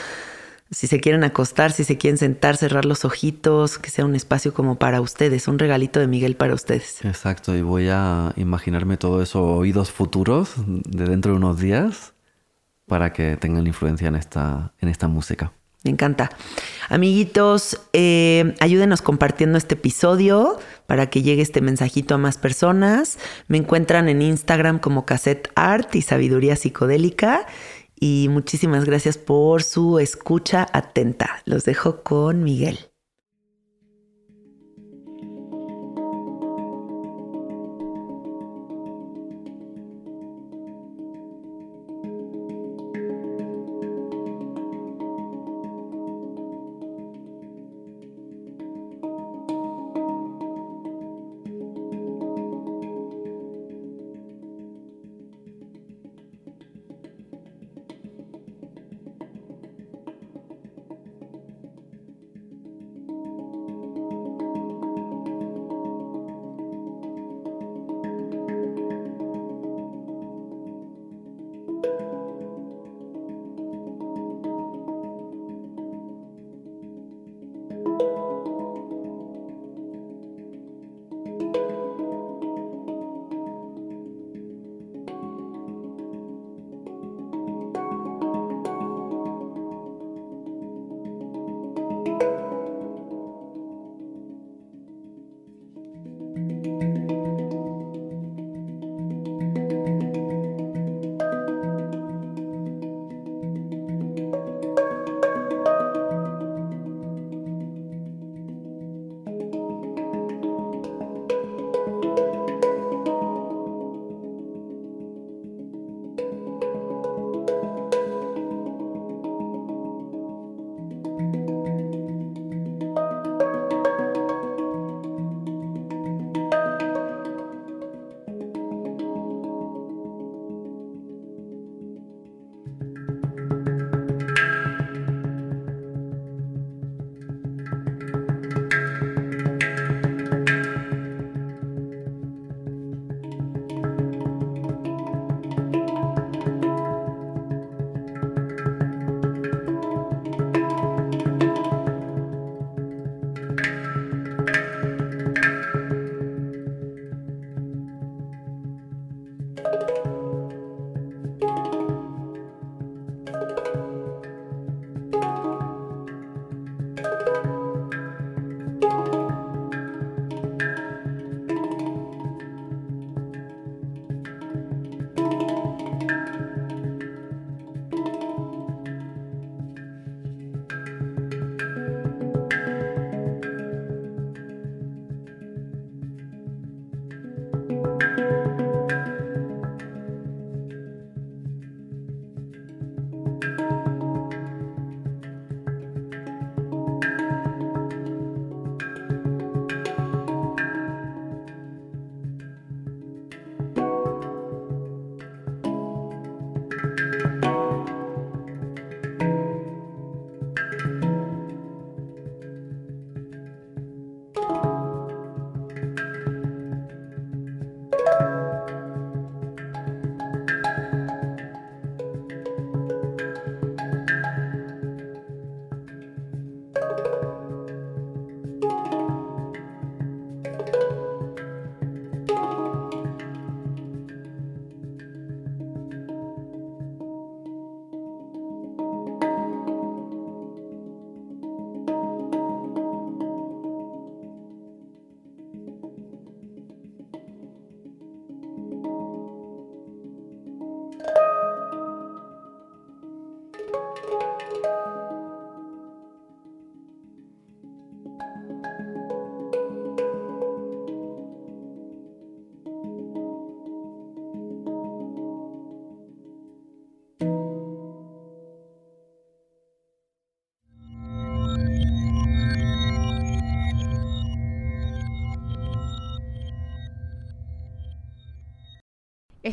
[SPEAKER 3] si se quieren acostar, si se quieren sentar, cerrar los ojitos, que sea un espacio como para ustedes, un regalito de Miguel para ustedes.
[SPEAKER 4] Exacto, y voy a imaginarme todo eso oídos futuros de dentro de unos días para que tengan influencia en esta, en esta música.
[SPEAKER 3] Me encanta. Amiguitos, eh, ayúdenos compartiendo este episodio para que llegue este mensajito a más personas. Me encuentran en Instagram como Cassette Art y Sabiduría Psicodélica. Y muchísimas gracias por su escucha atenta. Los dejo con Miguel.